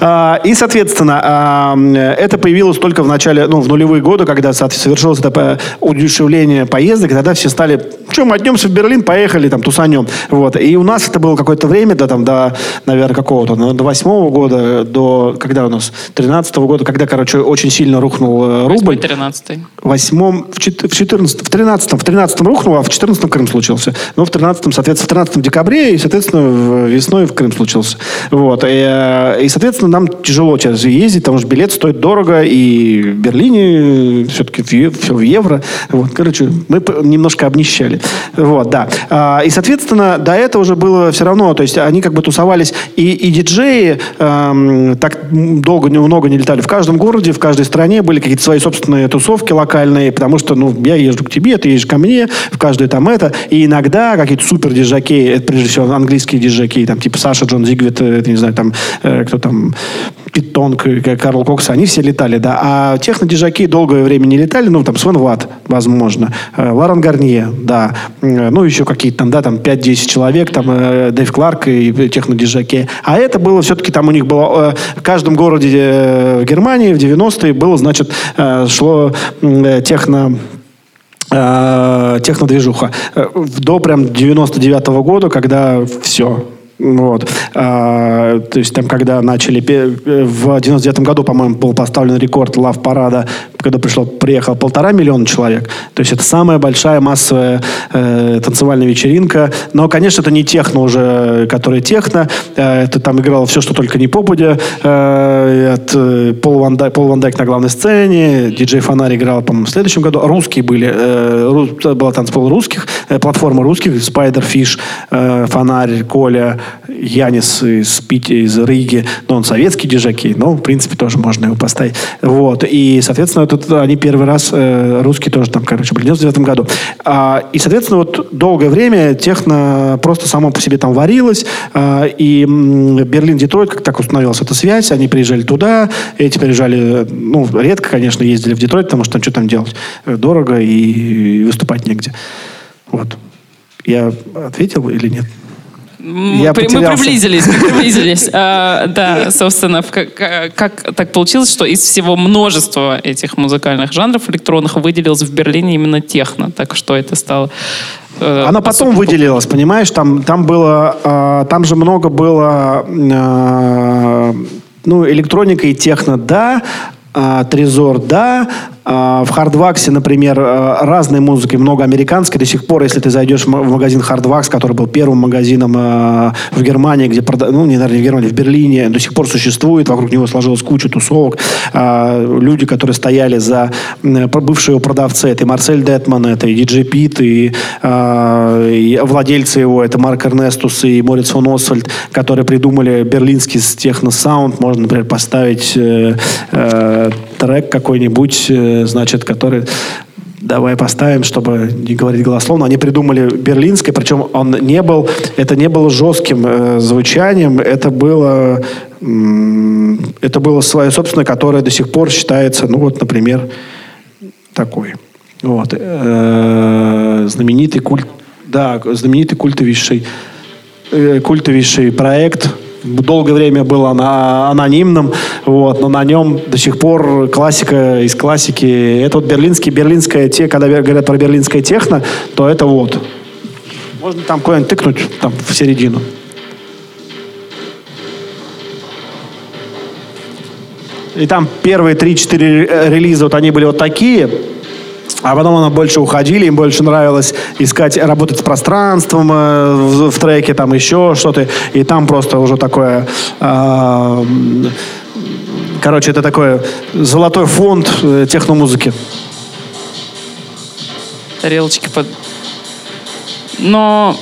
А, и, соответственно, а, это появилось только в начале, ну, в нулевые годы, когда совершилось это удешевление поездок, тогда все стали, что, мы отнемся в Берлин, поехали, там, тусанем. Вот. И у нас это было какое-то время, да, там, до, наверное, какого-то, ну, до восьмого года, до, когда у нас, тринадцатого года, когда, короче, очень сильно рухнул э, рубль. тринадцатый. Восьмом, в четырнадцатом, в тринадцатом, в тринадцатом рухнул, а в четырнадцатом Крым случился. Ну, в тринадцатом, соответственно, в тринадцатом декабре, и, соответственно, весной в Крым случился. Вот. И, и соответственно, нам тяжело сейчас ездить, потому что билет стоит дорого, и в Берлине все-таки все в евро. Вот. Короче, мы немножко обнищали. Вот, да. А, и, соответственно, до этого уже было все равно, то есть они как бы тусовались, и, и диджеи эм, так долго, много не летали. В каждом городе, в каждой стране были какие-то свои собственные тусовки локальные, потому что, ну, я езжу к тебе, ты едешь ко мне, в каждую там это. И иногда какие-то супер диджаки, это прежде всего английские диджаки, там типа Саша, Джон Зигвит, не знаю, там, кто там, Питон, Карл Кокс, они все летали, да. А техно-дижаки долгое время не летали, ну, там, Свен Ватт, возможно, Ларен Гарнье, да, ну, еще какие-то там, да, там 5-10 человек, там, Дэйв Кларк и техно-дижаки. А это было все-таки, там у них было, в каждом городе в Германии в 90-е было, значит, шло техно технодвижуха. До прям 99 -го года, когда все, вот. А, то есть там, когда начали... В 99 году, по-моему, был поставлен рекорд лав-парада, когда пришло, приехало полтора миллиона человек. То есть это самая большая массовая э, танцевальная вечеринка. Но, конечно, это не техно уже, который техно. Э, это там играло все, что только не попудя. Э, от, э, Пол, Ван Дайк, Пол Ван Дайк на главной сцене. Диджей Фонарь играл, по-моему, в следующем году. Русские были. Э, рус, была танцпол русских. Э, платформа русских. Спайдер Фиш, э, Фонарь, Коля Янис из, Пити, из Риги, но он советский диджакей, но, в принципе, тоже можно его поставить. Вот. И, соответственно, этот, они первый раз, э, русские тоже там, короче, были в 99 году. А, и, соответственно, вот долгое время техно просто само по себе там варилось, а, и Берлин-Детройт, как так установилась эта связь, они приезжали туда, эти приезжали, ну, редко, конечно, ездили в Детройт, потому что там что там делать? Дорого и выступать негде. Вот. Я ответил или нет? Я мы, мы приблизились, мы приблизились. А, да, собственно, как, как так получилось, что из всего множества этих музыкальных жанров электронных выделилось в Берлине именно техно, так что это стало э, она потом выделилась, понимаешь? Там, там было, э, там же много было, э, ну, электроника и техно, да, э, Трезор, да, а, в Хардваксе, например, э, разной музыки, много американской. До сих пор, если ты зайдешь в магазин Хардвакс, который был первым магазином э, в Германии, где, ну, не, наверное, в Германии, в Берлине, до сих пор существует, вокруг него сложилась куча тусовок. А, люди, которые стояли за бывшие продавцы, это и Марсель Детман, это и Диджей Пит, а, и владельцы его, это Марк Эрнестус и Мориц фон Освальд, которые придумали берлинский техно-саунд. Можно, например, поставить э, э, трек какой-нибудь значит, который давай поставим, чтобы не говорить голословно. Они придумали берлинский, причем он не был, это не было жестким э, звучанием, это было, э, это было свое собственное, которое до сих пор считается, ну вот, например, такой. Вот. Э, знаменитый культ, да, знаменитый культовейший, э, культовейший проект долгое время был анонимным, вот, но на нем до сих пор классика из классики. Это вот берлинский, берлинская те, когда говорят про берлинское техно, то это вот. Можно там куда-нибудь тыкнуть там в середину. И там первые 3-4 релиза, вот они были вот такие, а потом она больше уходили, им больше нравилось искать, работать с пространством э, в, в треке, там еще что-то. И там просто уже такое... Э, короче, это такой золотой фонд э, техномузыки. Тарелочки под... Но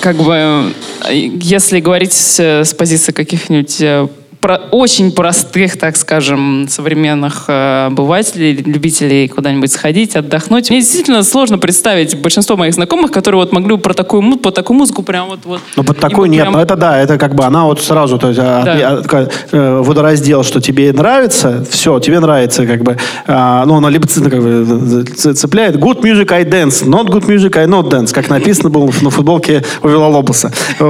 как бы если говорить с, с позиции каких-нибудь э, про, очень простых, так скажем, современных э, обывателей, любителей куда-нибудь сходить, отдохнуть. Мне действительно сложно представить большинство моих знакомых, которые вот могли бы про такую, по такую музыку прям вот... вот ну, под такую нет, прям... но это да, это как бы она вот сразу, то есть, а, да. от, от, э, водораздел, что тебе нравится, все, тебе нравится, как бы, а, ну, она либо ну, как бы, цепляет good music I dance, not good music I not dance, как написано было на футболке у Вилалобуса.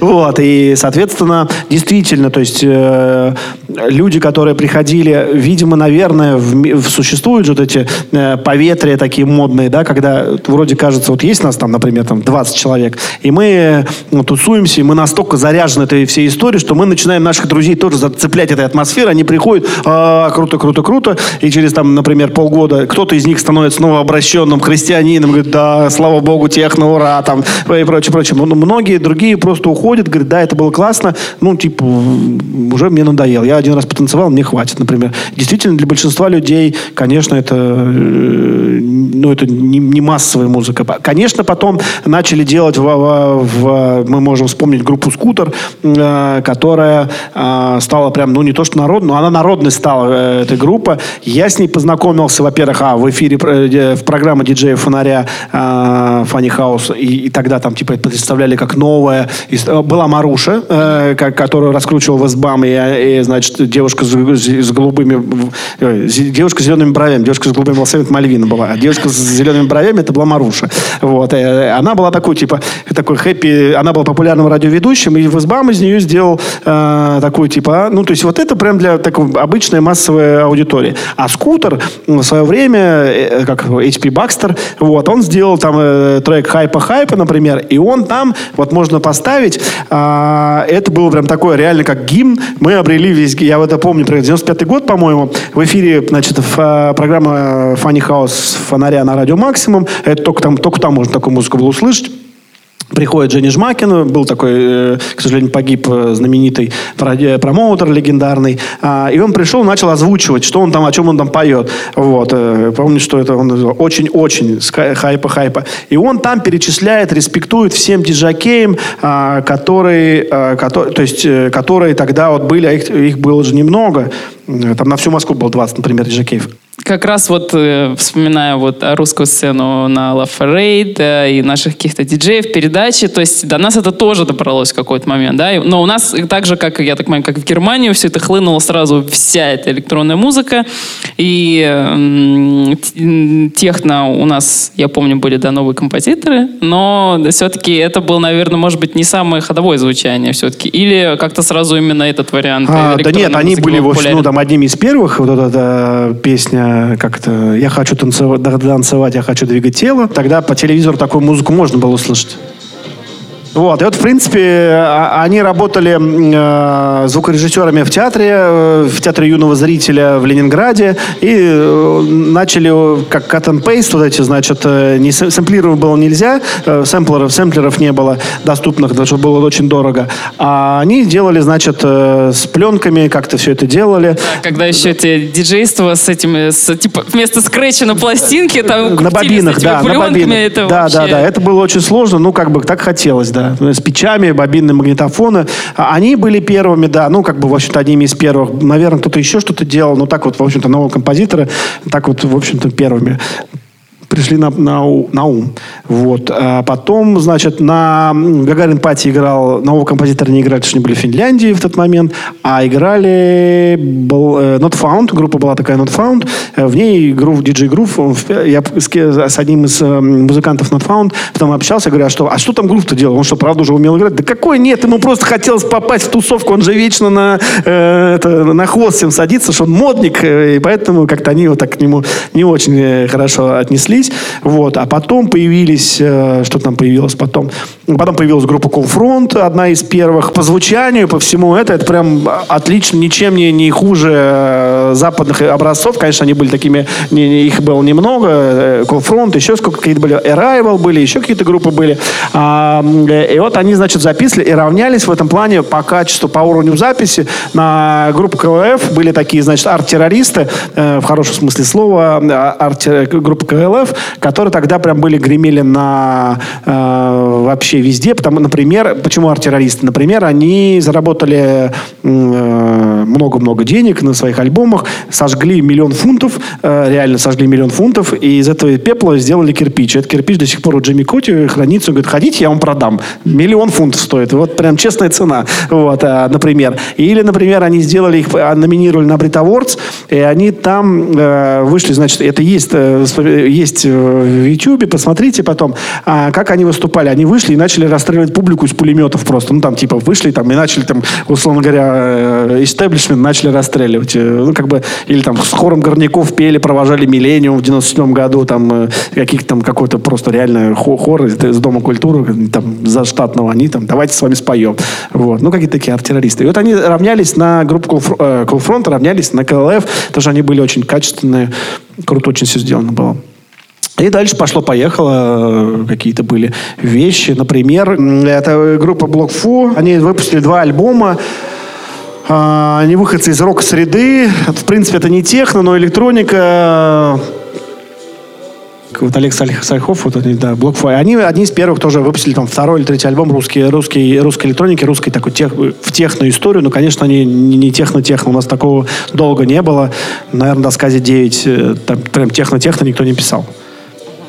Вот, и, соответственно, действительно, то есть есть э, люди, которые приходили, видимо, наверное, в, в, существуют вот эти э, поветрия такие модные, да, когда вроде кажется, вот есть нас там, например, там 20 человек, и мы ну, тусуемся, и мы настолько заряжены этой всей историей, что мы начинаем наших друзей тоже зацеплять этой атмосферой, они приходят, а, круто, круто, круто, и через там, например, полгода кто-то из них становится снова обращенным христианином, говорит, да, слава богу, техно, ура, там, и прочее, прочее. Многие другие просто уходят, говорят, да, это было классно, ну, типа, уже мне надоело. Я один раз потанцевал, мне хватит, например. Действительно, для большинства людей, конечно, это э, ну, это не, не массовая музыка. Конечно, потом начали делать, в, в, в, мы можем вспомнить группу «Скутер», э, которая э, стала прям, ну, не то что народной, но она народной стала, э, эта группа. Я с ней познакомился, во-первых, а, в эфире, э, в программе диджея «Фонаря» э, «Фанни Хаус», и, и тогда там, типа, представляли как новая. И, была Маруша, э, которую раскручивал Вестбам, и, и, значит, девушка с, с голубыми, э, девушка с зелеными бровями, девушка с голубыми волосами, это Мальвина была, а девушка с зелеными бровями, это была Маруша. Вот. Э, она была такой, типа, такой хэппи, она была популярным радиоведущим, и Вестбам из нее сделал э, такой, типа, ну, то есть вот это прям для такой обычной массовой аудитории. А скутер в свое время, э, как HP Baxter, вот, он сделал там э, трек хайпа-хайпа, например, и он там, вот можно поставить, э, это было прям такое реально как гимн. Мы обрели весь, я это помню, 95 год, по-моему, в эфире, значит, в, э, программа Funny House фонаря на радио Максимум. Это только там, только там можно такую музыку было услышать. Приходит Женя Жмакин, был такой, э, к сожалению, погиб э, знаменитый промоутер легендарный, а, и он пришел, начал озвучивать, что он там, о чем он там поет. Вот. Э, помню, что это он очень-очень хайпа-хайпа. И он там перечисляет, респектует всем диджакеям, а, которые, а, которые, то есть, которые тогда вот были, а их, их было же немного. Там на всю Москву было 20, например, диджакеев как раз вот э, вспоминая вот русскую сцену на La Ferrade да, и наших каких-то диджеев, передачи, то есть до нас это тоже добралось в какой-то момент, да, но у нас так же, как, я так понимаю, как в Германию, все это хлынуло сразу, вся эта электронная музыка, и э, техно у нас, я помню, были, да, новые композиторы, но все-таки это был, наверное, может быть, не самое ходовое звучание все-таки, или как-то сразу именно этот вариант а, Да нет, они были, ну, там, одними из первых, вот эта песня как-то «я хочу танцевать, танцевать, я хочу двигать тело», тогда по телевизору такую музыку можно было услышать. Вот, и вот, в принципе, а, они работали э, звукорежиссерами в театре, э, в театре юного зрителя в Ленинграде, и э, начали как cut and paste, вот эти, значит, э, не сэмплировать было нельзя, э, сэмплеров, сэмплеров не было доступных, даже было очень дорого, а они делали, значит, э, с пленками, как-то все это делали. Когда еще эти диджейство с этим, с, типа, вместо скретча на пластинке, там, на бобинах, да, на бобинах. Это да, вообще... да, да, это было очень сложно, ну, как бы так хотелось, да да, с печами, бобинные магнитофоны. А они были первыми, да, ну, как бы, в общем-то, одними из первых. Наверное, кто-то еще что-то делал, но так вот, в общем-то, новые композиторы, так вот, в общем-то, первыми пришли на, на, на ум. Вот. А потом, значит, на Гагарин Пати играл, нового композитора не играли, потому что они были в Финляндии в тот момент, а играли был, э, Not Found, группа была такая Not Found, э, в ней грув, диджей Грув, я с, с одним из э, музыкантов Not Found потом общался, говорю, а что, а что там Грув-то делал? Он что, правда уже умел играть? Да какой нет, ему просто хотелось попасть в тусовку, он же вечно на, э, это, на хвост всем садится, что он модник, и поэтому как-то они вот так к нему не очень хорошо отнеслись разошлись. Вот. А потом появились, э, что там появилось потом? Потом появилась группа Confront, одна из первых. По звучанию, по всему это, это прям отлично, ничем не, не хуже э, западных образцов. Конечно, они были такими, не, не, их было немного. Э, Confront, еще сколько какие-то были. Arrival были, еще какие-то группы были. А, и вот они, значит, записывали и равнялись в этом плане по качеству, по уровню записи на группу КЛФ. Были такие, значит, арт-террористы, в хорошем смысле слова, арт группа КЛФ, которые тогда прям были, гремели на э, вообще везде. Потому, например, почему арт-террористы? Например, они заработали э, много-много э, денег на своих альбомах, сожгли миллион фунтов, э, реально сожгли миллион фунтов, и из этого пепла сделали кирпич. Этот кирпич до сих пор у Джимми Коти хранится. Он говорит, ходите, я вам продам. Миллион фунтов стоит. Вот прям честная цена. Вот, э, например. Или, например, они сделали их, а, номинировали на Brit Awards, и они там э, вышли, значит, это есть, э, есть есть в Ютьюбе, посмотрите потом, а, как они выступали. Они вышли и начали расстреливать публику из пулеметов просто. Ну, там, типа, вышли там и начали, там, условно говоря, истеблишмент э, начали расстреливать. Э, ну, как бы, или там с хором горняков пели, провожали «Миллениум» в 97 году, там, э, каких-то там, какой-то просто реально хор из Дома культуры, там, за штатного, они там, давайте с вами споем. Вот. Ну, какие-то такие арт-террористы. И вот они равнялись на группу Cold равнялись на КЛФ, что они были очень качественные, круто очень все сделано было. И дальше пошло-поехало, какие-то были вещи. Например, это группа Block Fu, они выпустили два альбома. А, они выходцы из рок-среды. В принципе, это не техно, но электроника. вот Олег Сальхов, вот они, да, BlockFi, они одни из первых тоже выпустили там второй или третий альбом русский, русский, русской электроники, русской такой тех, в техно-историю, но, конечно, они не техно-техно, у нас такого долго не было. Наверное, до сказе 9 э, там прям техно-техно никто не писал.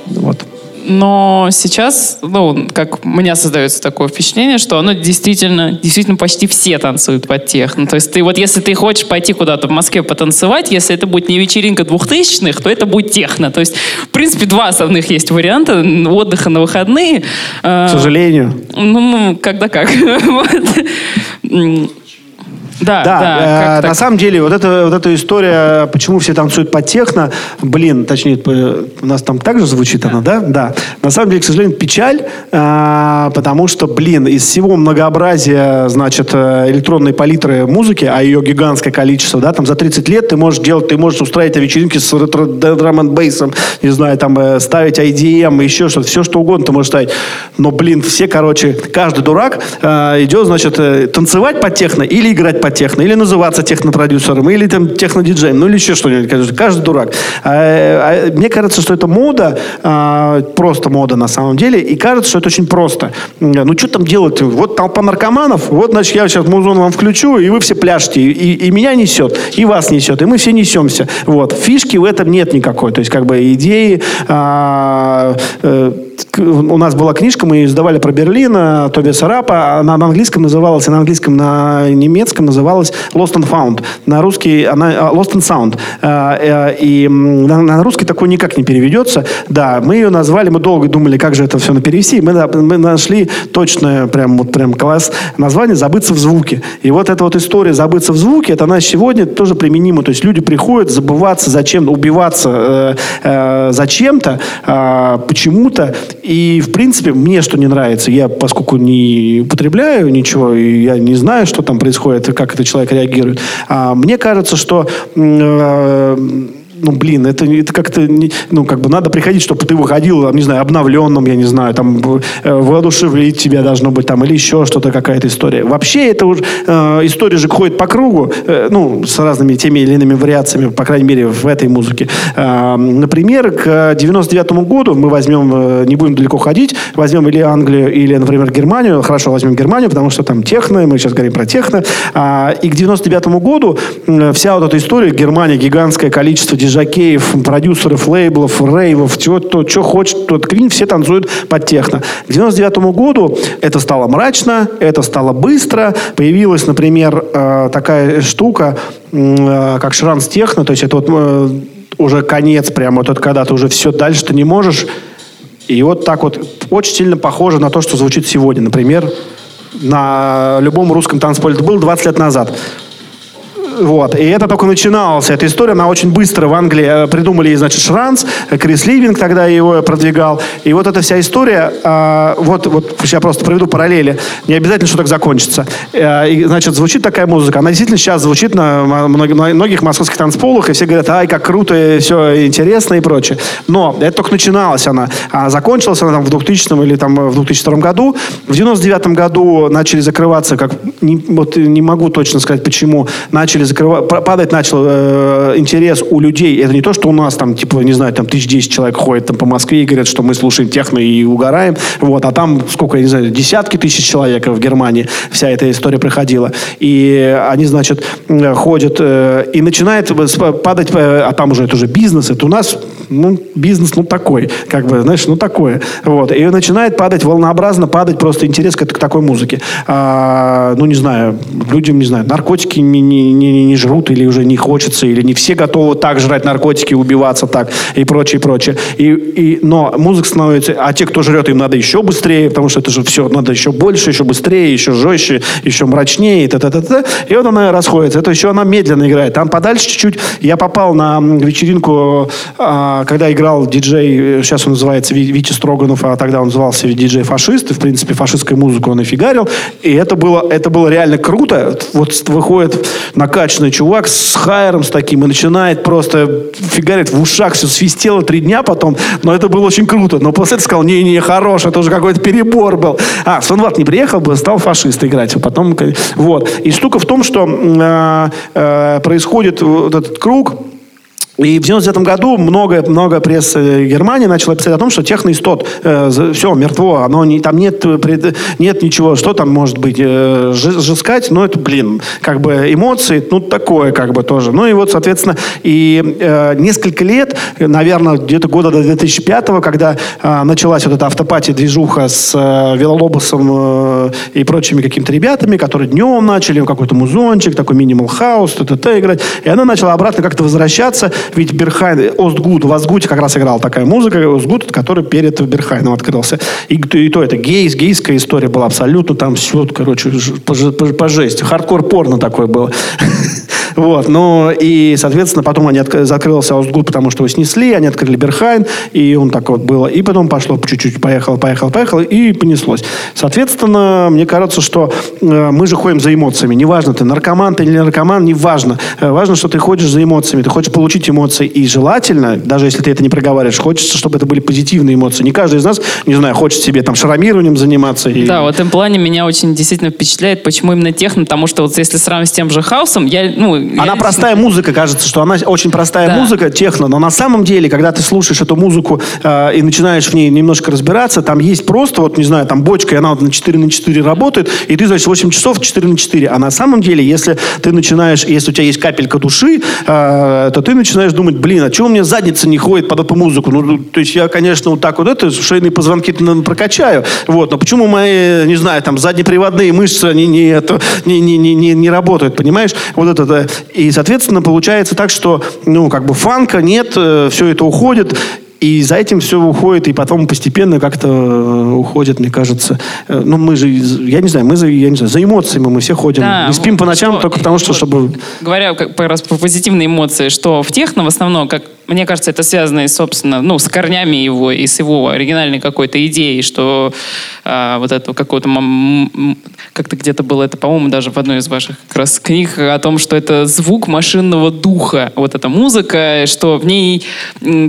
Вот. Но сейчас, ну, как у меня создается такое впечатление, что оно действительно, действительно почти все танцуют под техно. То есть ты вот, если ты хочешь пойти куда-то в Москве потанцевать, если это будет не вечеринка двухтысячных, то это будет техно. То есть, в принципе, два основных есть варианта отдыха на выходные. К сожалению. Ну, когда как. Да, да. да э, на самом деле, вот, это, вот эта история, почему все танцуют по техно, блин, точнее, у нас там также звучит да. она, да? Да. На самом деле, к сожалению, печаль, э, потому что, блин, из всего многообразия, значит, э, электронной палитры музыки, а ее гигантское количество, да, там за 30 лет ты можешь делать, ты можешь устраивать вечеринки с драм н бейсом не знаю, там, э, ставить IDM, еще что-то, все что угодно ты можешь ставить. Но, блин, все, короче, каждый дурак э, идет, значит, э, танцевать по техно или играть по техно, или называться технопродюсером, или там технодиджеем, ну или еще что-нибудь. Каждый дурак. А, а, мне кажется, что это мода, а, просто мода на самом деле, и кажется, что это очень просто. Ну что там делать? Вот толпа наркоманов, вот, значит, я сейчас музон вам включу, и вы все пляшете, и, и меня несет, и вас несет, и мы все несемся. Вот. Фишки в этом нет никакой. То есть, как бы, идеи... А, э, у нас была книжка, мы ее издавали про Берлин, Тобиаса Рапа, она на английском называлась, на английском, на немецком называлась Lost and Found. На русский она а, Lost and Sound. А, э, и на, на русский такой никак не переведется. Да, мы ее назвали, мы долго думали, как же это все на перевести. Мы, мы нашли точное, прям, вот прям класс название «Забыться в звуке». И вот эта вот история «Забыться в звуке», это она сегодня тоже применима. То есть люди приходят забываться зачем, убиваться э, э, зачем-то, э, почему-то, и, в принципе, мне что не нравится, я, поскольку не употребляю ничего, и я не знаю, что там происходит, как этот человек реагирует, а мне кажется, что э, ну, блин, это, это как-то, ну, как бы надо приходить, чтобы ты выходил, не знаю, обновленным, я не знаю, там, э, воодушевить тебя должно быть, там, или еще что-то, какая-то история. Вообще, это уже, э, история же ходит по кругу, э, ну, с разными теми или иными вариациями, по крайней мере, в этой музыке. Э, например, к 99 году мы возьмем, э, не будем далеко ходить, возьмем или Англию, или, например, Германию, хорошо, возьмем Германию, потому что там техно, мы сейчас говорим про техно, э, и к 99 году э, вся вот эта история, Германия, гигантское количество жакеев, продюсеров, лейблов, рейвов, всего, то, что хочет, тот клин, все танцуют под техно. К 99 году это стало мрачно, это стало быстро. Появилась, например, э, такая штука, э, как шранс техно, то есть это вот э, уже конец прямо, вот это когда ты уже все, дальше ты не можешь. И вот так вот очень сильно похоже на то, что звучит сегодня. Например, на любом русском танцполе. Это было 20 лет назад. Вот. И это только начиналось. Эта история, она очень быстро в Англии э, придумали, значит, Шранс, Крис Ливинг тогда его продвигал. И вот эта вся история, э, вот, вот я просто проведу параллели, не обязательно, что так закончится. Э, и, значит, звучит такая музыка. Она действительно сейчас звучит на, многих, московских танцполах, и все говорят, ай, как круто, и все интересно и прочее. Но это только начиналась она. А закончилась она там в 2000 или там в 2002 году. В 99 году начали закрываться, как не, вот не могу точно сказать, почему, начали закрывать, падать начал э, интерес у людей. Это не то, что у нас там, типа, не знаю, там тысяч десять человек ходят там по Москве и говорят, что мы слушаем техно и угораем. Вот, а там сколько, я не знаю, десятки тысяч человек в Германии вся эта история проходила. И они, значит, ходят э, и начинает падать, э, а там уже это уже бизнес, это у нас ну, бизнес, ну, такой, как бы, знаешь, ну, такое. Вот. И начинает падать волнообразно, падать просто интерес к, к такой музыке. А, ну, не знаю, людям, не знаю, наркотики не, не, не, не жрут или уже не хочется, или не все готовы так жрать наркотики, убиваться так и прочее, прочее. И, и, но музыка становится, а те, кто жрет, им надо еще быстрее, потому что это же все, надо еще больше, еще быстрее, еще жестче, еще мрачнее, и т -т -т -т. И вот она расходится. Это еще она медленно играет. Там подальше чуть-чуть я попал на вечеринку а, когда играл диджей, э, сейчас он называется Витя Строганов, а тогда он назывался диджей фашист, и, в принципе, фашистскую музыку он и фигарил, и это было, это было реально круто. Вот выходит накачанный чувак с хайером с таким и начинает просто фигарить в ушах, все свистело три дня потом, но это было очень круто. Но после этого сказал, не-не, хорош, это уже какой-то перебор был. А, Сонват не приехал бы, стал фашист играть. Потом, вот. И штука в том, что э, э, происходит вот этот круг, И в 99 году много, много прессы Германии начала писать о том, что Techno ist tot, э, все, мертво, оно не, там нет, нет ничего, что там может быть, э, дескать, ну это, блин, как бы эмоции, ну такое как бы тоже. Ну и вот, соответственно, и э, несколько лет, наверное, где-то года до 2005, когда э, началась вот эта afterparty -движуха с э, Вилалобосом э, и прочими какими-то ребятами, которые днем начали, какой-то музончик, такой минимал хаус, т.т. играть, и она начала обратно как-то возвращаться, ведь Бергхайн, Остгуд, в Остгуте как раз играл такая музыка, Остгуд, который перед Бергхайном открылся. И, и то это гейс, гейская история была абсолютно там все, короче, по, по, по жести. Хардкор порно такое было. Вот, ну, и, соответственно, потом они от, закрылся Остгуд, потому что его снесли, они открыли Берхайн, и он так вот было. И потом пошло по чуть-чуть, поехал, поехал, поехал, и понеслось. Соответственно, мне кажется, что э, мы же ходим за эмоциями. Неважно, ты наркоман ты или наркоман, неважно. Э, важно, что ты ходишь за эмоциями, ты хочешь получить эмоции. И желательно, даже если ты это не проговариваешь, хочется, чтобы это были позитивные эмоции. Не каждый из нас, не знаю, хочет себе там шрамированием заниматься. И... Да, в этом плане меня очень действительно впечатляет, почему именно техно, потому что вот если сравнивать с тем же хаосом, я, ну... Она простая музыка, кажется, что она очень простая да. музыка, техно, но на самом деле, когда ты слушаешь эту музыку э, и начинаешь в ней немножко разбираться, там есть просто, вот, не знаю, там бочка, и она вот на 4 на 4 работает, и ты, значит, 8 часов 4 на 4. А на самом деле, если ты начинаешь, если у тебя есть капелька души, э, то ты начинаешь думать, блин, а чего у меня задница не ходит под эту музыку? Ну, то есть я, конечно, вот так вот это, шейные позвонки прокачаю, вот, но почему мои, не знаю, там, заднеприводные мышцы, они не, это, не, не, не, не, не работают, понимаешь? Вот это, и, соответственно, получается так, что, ну, как бы фанка нет, э, все это уходит, и за этим все уходит, и потом постепенно как-то э, уходит, мне кажется. Э, ну, мы же, я не знаю, мы за, я не знаю, за эмоциями мы все ходим. Да, не спим по ночам что, только потому, что, чтобы... Говоря как, раз про позитивные эмоции, что в техно в основном, как мне кажется, это связано, собственно, ну, с корнями его и с его оригинальной какой-то идеей, что э, вот это какого-то... Как-то где-то было это, по-моему, даже в одной из ваших как раз книг о том, что это звук машинного духа. Вот эта музыка, что в ней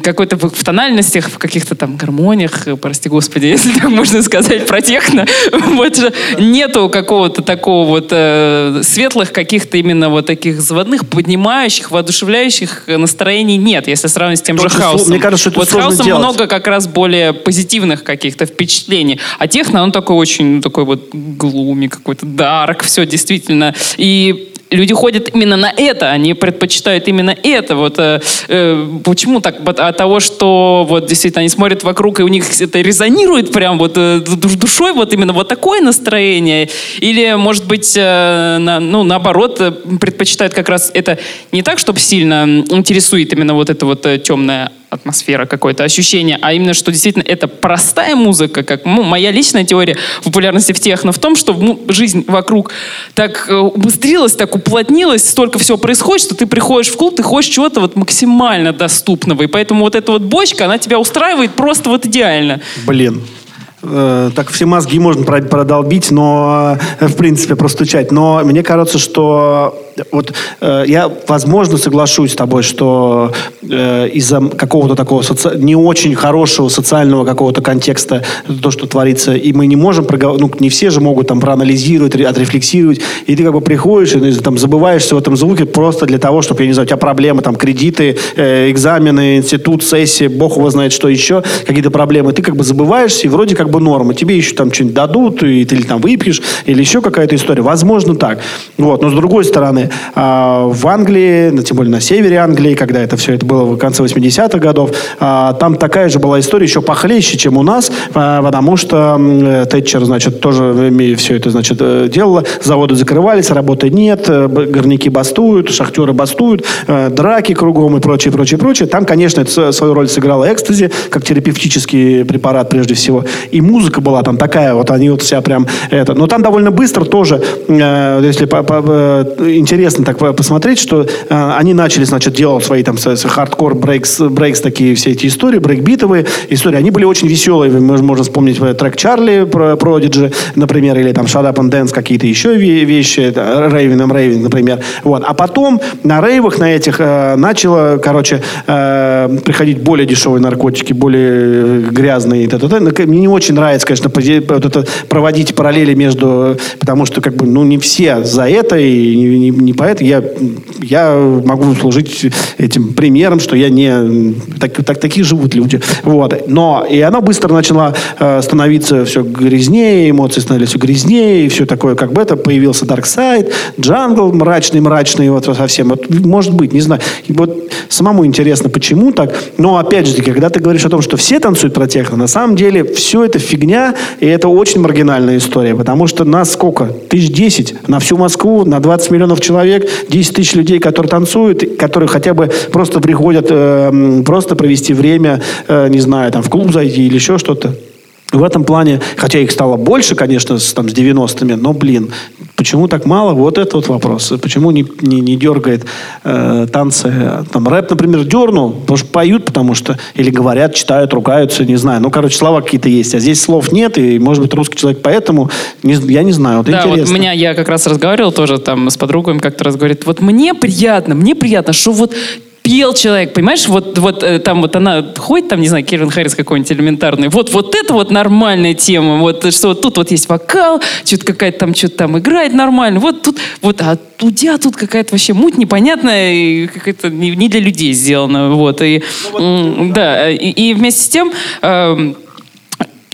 какой-то в тональностях, в каких-то там гармониях, прости господи, если так можно сказать про техно, вот же нету какого-то такого вот э, светлых каких-то именно вот таких заводных, поднимающих, воодушевляющих настроений нет, если если сравнить с тем Только же хаосом. Мне кажется, что это Вот хаосом делать. много как раз более позитивных каких-то впечатлений. А техно, он такой очень, ну, такой вот глуми какой-то, дарк, все действительно. И люди ходят именно на это, они предпочитают именно это. Вот э, э, почему так? От того, что вот действительно они смотрят вокруг, и у них это резонирует прям вот э, душой, вот именно вот такое настроение. Или, может быть, э, на, ну, наоборот, э, предпочитают как раз это не так, чтобы сильно интересует именно вот это вот темное атмосфера, какое-то ощущение, а именно, что действительно это простая музыка, как ну, моя личная теория популярности в техно в том, что ну, жизнь вокруг так э, убыстрилась, так уплотнилась, столько всего происходит, что ты приходишь в клуб, ты хочешь чего-то вот максимально доступного, и поэтому вот эта вот бочка, она тебя устраивает просто вот идеально. Блин, Э, так все мозги можно продолбить, но, э, в принципе, простучать. Но мне кажется, что вот э, я, возможно, соглашусь с тобой, что из-за какого-то такого соци... не очень хорошего социального какого-то контекста то, что творится, и мы не можем, проговор... ну, не все же могут там проанализировать, отрефлексировать, и ты как бы приходишь и там забываешься в этом звуке просто для того, чтобы, я не знаю, у тебя проблемы, там, кредиты, экзамены, институт, сессия, бог его знает, что еще, какие-то проблемы, ты как бы забываешься, и вроде как бы норма. Тебе еще там что-нибудь дадут, и ты или там выпьешь, или еще какая-то история. Возможно, так. Вот. Но с другой стороны, а, в Англии, ну, тем более на севере Англии, когда это все это было в конце 80-х годов, а, там такая же была история еще похлеще, чем у нас, а, потому что Тэтчер, значит, тоже все это, значит, э, делала. Заводы закрывались, работы нет, э, горняки бастуют, шахтеры бастуют, э, драки кругом и прочее, прочее, прочее. Там, конечно, это свою роль сыграла экстази, как терапевтический препарат прежде всего. И музыка была там такая, вот они вот вся прям это. Но там довольно быстро тоже, э, если по, по, э, интересно так посмотреть, что э, они начали, значит, делать свои там hardcore breaks, breaks такие все эти истории, брейкбитовые истории. Они были очень веселые. Можем вспомнить э, трек Charly про Продиджи, например, или там Shut Up and Dance, какие-то еще вещи, Raving I'm Raving, например. Вот. А потом на рейвах на этих э, начало, короче, э, приходить более дешевые наркотики, более грязные. Т -т -т. Мне не очень нравится, конечно, вот это, проводить параллели между... Потому что, как бы, ну, не все за это, и не, не, не поэт, я, я могу служить этим примером, что я не... Так, так, такие живут люди. Вот. Но и она быстро начала э, становиться все грязнее, эмоции становились все грязнее, и все такое, как бы это появился Dark Side, Джангл мрачный-мрачный, вот совсем. Вот, может быть, не знаю. И вот самому интересно, почему так. Но опять же, когда ты говоришь о том, что все танцуют про техно, на самом деле все это фигня, и это очень маргинальная история, потому что нас сколько? Тысяч десять на всю Москву, на 20 миллионов человек, 10 тысяч людей, которые танцуют, которые хотя бы просто приходят э, просто провести время, э, не знаю, там в клуб зайти или еще что-то. В этом плане, хотя их стало больше, конечно, с, там, с 90-ми, но, блин, почему так мало? Вот это вот вопрос. Почему не, не, не дергает э, танцы? Там рэп, например, дернул, потому что поют, потому что, или говорят, читают, ругаются, не знаю. Ну, короче, слова какие-то есть, а здесь слов нет, и, может быть, русский человек поэтому, не, я не знаю, вот да, интересно. вот меня, я как раз разговаривал тоже там с подругами, как-то раз говорит, вот мне приятно, мне приятно, что вот пел человек, понимаешь, вот, вот э, там вот она ходит, там, не знаю, Кевин Харрис какой-нибудь элементарный, вот, вот это вот нормальная тема, вот, что вот тут вот есть вокал, что-то какая-то там, что-то там играет нормально, вот тут, вот, а тебя тут какая-то вообще муть непонятная, и какая-то не, не для людей сделана, вот, и, ну, вот, да, и, и вместе с тем, э,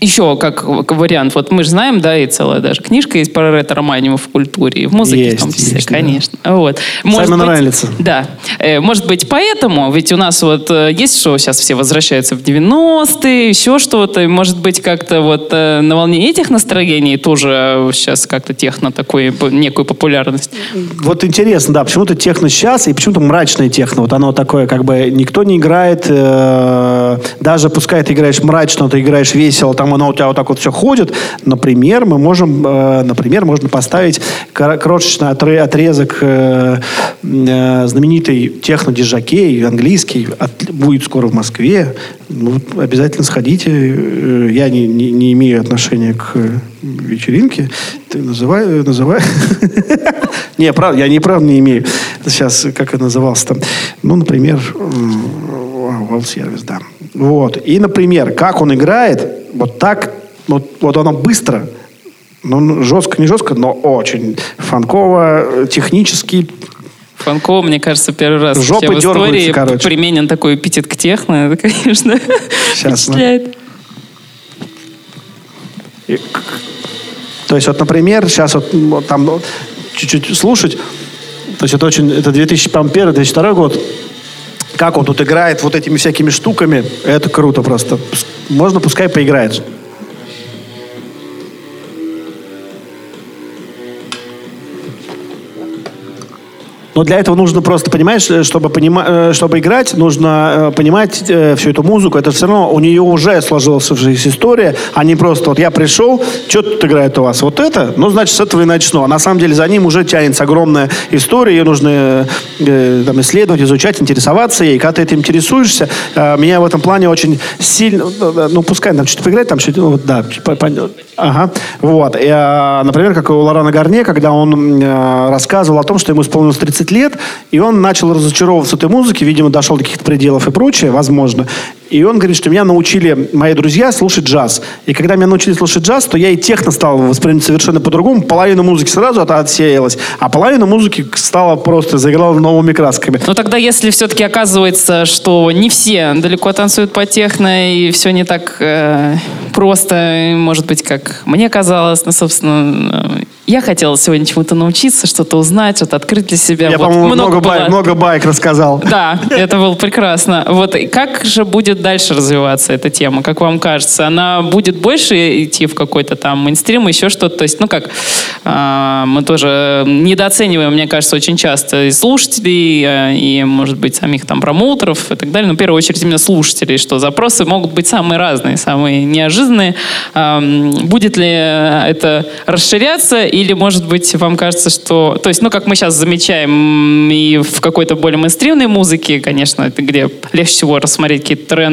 еще как вариант, вот мы же знаем, да, и целая даже книжка есть про ретро-романию в культуре, и в музыке есть, в том числе, есть, конечно. Да. Вот. Может Саймон Райлица. Да. Э, может быть, поэтому, ведь у нас вот э, есть что, сейчас все возвращаются в 90-е, еще что-то, может быть, как-то вот э, на волне этих настроений тоже сейчас как-то техно такой, некую популярность. Вот интересно, да, почему-то техно сейчас, и почему-то мрачное техно, вот оно такое, как бы никто не играет, э, даже пускай ты играешь мрачно, ты играешь весело, там оно у тебя вот так вот все ходит. Например, мы можем, э, например, можно поставить крошечный отрезок э, э, знаменитой техно-дижакей, английский, от, будет скоро в Москве. Ну, обязательно сходите. Э, я не, не, не имею отношения к вечеринке. Ты называй, называй. Не, правда, я не правда не имею. Сейчас, как это назывался там? Ну, например, World Service, да. Вот. И, например, как он играет, вот так, вот, вот оно быстро, ну, жестко, не жестко, но очень фанково, технически. Фанково, мне кажется, первый раз Жопы в истории короче. применен такой эпитет к техно. Это, конечно, Сейчас, впечатляет. И, то есть, вот, например, сейчас вот, вот там ну, чуть-чуть слушать, то есть это очень, это 2001-2002 год, как он тут играет вот этими всякими штуками, это круто просто. Можно пускай поиграет. Но для этого нужно просто, понимаешь, э, чтобы, понима, э, чтобы играть, нужно э, понимать всю эту музыку. Это все равно у нее уже сложилась история, а не просто вот я пришел, что тут играет у вас? Вот это? Ну, значит, с этого и начну. А на самом деле за ним уже тянется огромная история, ее нужно э, там, исследовать, изучать, интересоваться ей. Когда ты этим интересуешься, э, меня в этом плане очень сильно, ну, пускай там что-то поиграть, там что-то, ну, вот, да, Ага, вот. И, э, например, как у Лорана Гарне, когда он э, рассказывал о том, что ему исполнилось 30 30 лет, и он начал разочаровываться этой музыке, видимо, дошел до каких-то пределов и прочее, возможно. И он говорит, что меня научили мои друзья слушать джаз. И когда меня научили слушать джаз, то я и техно стал воспринимать совершенно по-другому. Половина музыки сразу отсеялась, а половина музыки стала просто заиграла новыми красками. Но тогда, если все-таки оказывается, что не все далеко танцуют по техно, и все не так э, просто, может быть, как мне казалось, ну, собственно, я хотела сегодня чему-то научиться, что-то узнать, что-то открыть для себя. Я, вот по-моему, много, много, бай, много байк рассказал. Да, это было прекрасно. Вот как же будет дальше развиваться эта тема, как вам кажется? Она будет больше идти в какой-то там мейнстрим, еще что-то? То есть, ну как, а, мы тоже недооцениваем, мне кажется, очень часто и слушателей, а, и, может быть, самих там промоутеров и так далее. Но в первую очередь именно слушателей, что запросы могут быть самые разные, самые неожиданные. Будет ли это расширяться или, может быть, вам кажется, что... То есть, ну, как мы сейчас замечаем и в какой-то более мейнстримной музыке, конечно, это где легче всего рассмотреть какие-то тренды,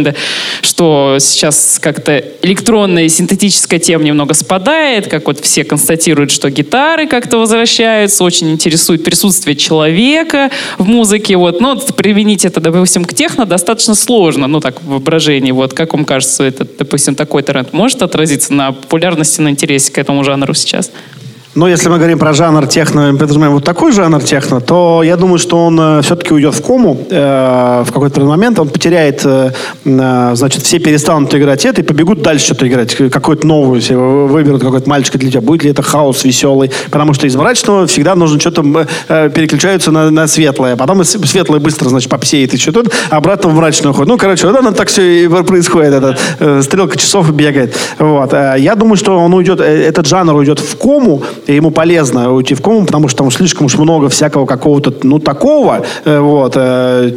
что сейчас как-то электронная синтетическая тема немного спадает, как вот все констатируют, что гитары как-то возвращаются, очень интересует присутствие человека в музыке. Вот. Но вот применить это, допустим, к техно достаточно сложно, ну, так, в воображении. Вот. Как вам кажется, этот, допустим, такой тренд может отразиться на популярности, на интересе к этому жанру сейчас? Но если мы говорим про жанр техно, подразумеваем вот такой жанр техно, то я думаю, что он э, все-таки уйдет в кому э, в какой-то момент. Он потеряет, э, э, значит, все перестанут играть это и побегут дальше что-то играть. Какой-то новую себе выберут, какой-то мальчик для тебя. Будет ли это хаос веселый? Потому что из мрачного всегда нужно что-то э, переключаются на, на светлое. Потом светлое быстро, значит, попсеет и что-то, обратно в мрачную уходит. Ну, короче, вот оно так все и происходит. Этот, э, стрелка часов бегает. Вот. Э, я думаю, что он уйдет, этот жанр уйдет в кому, и ему полезно уйти в кому, потому что там слишком уж много всякого какого-то, ну, такого, э, вот,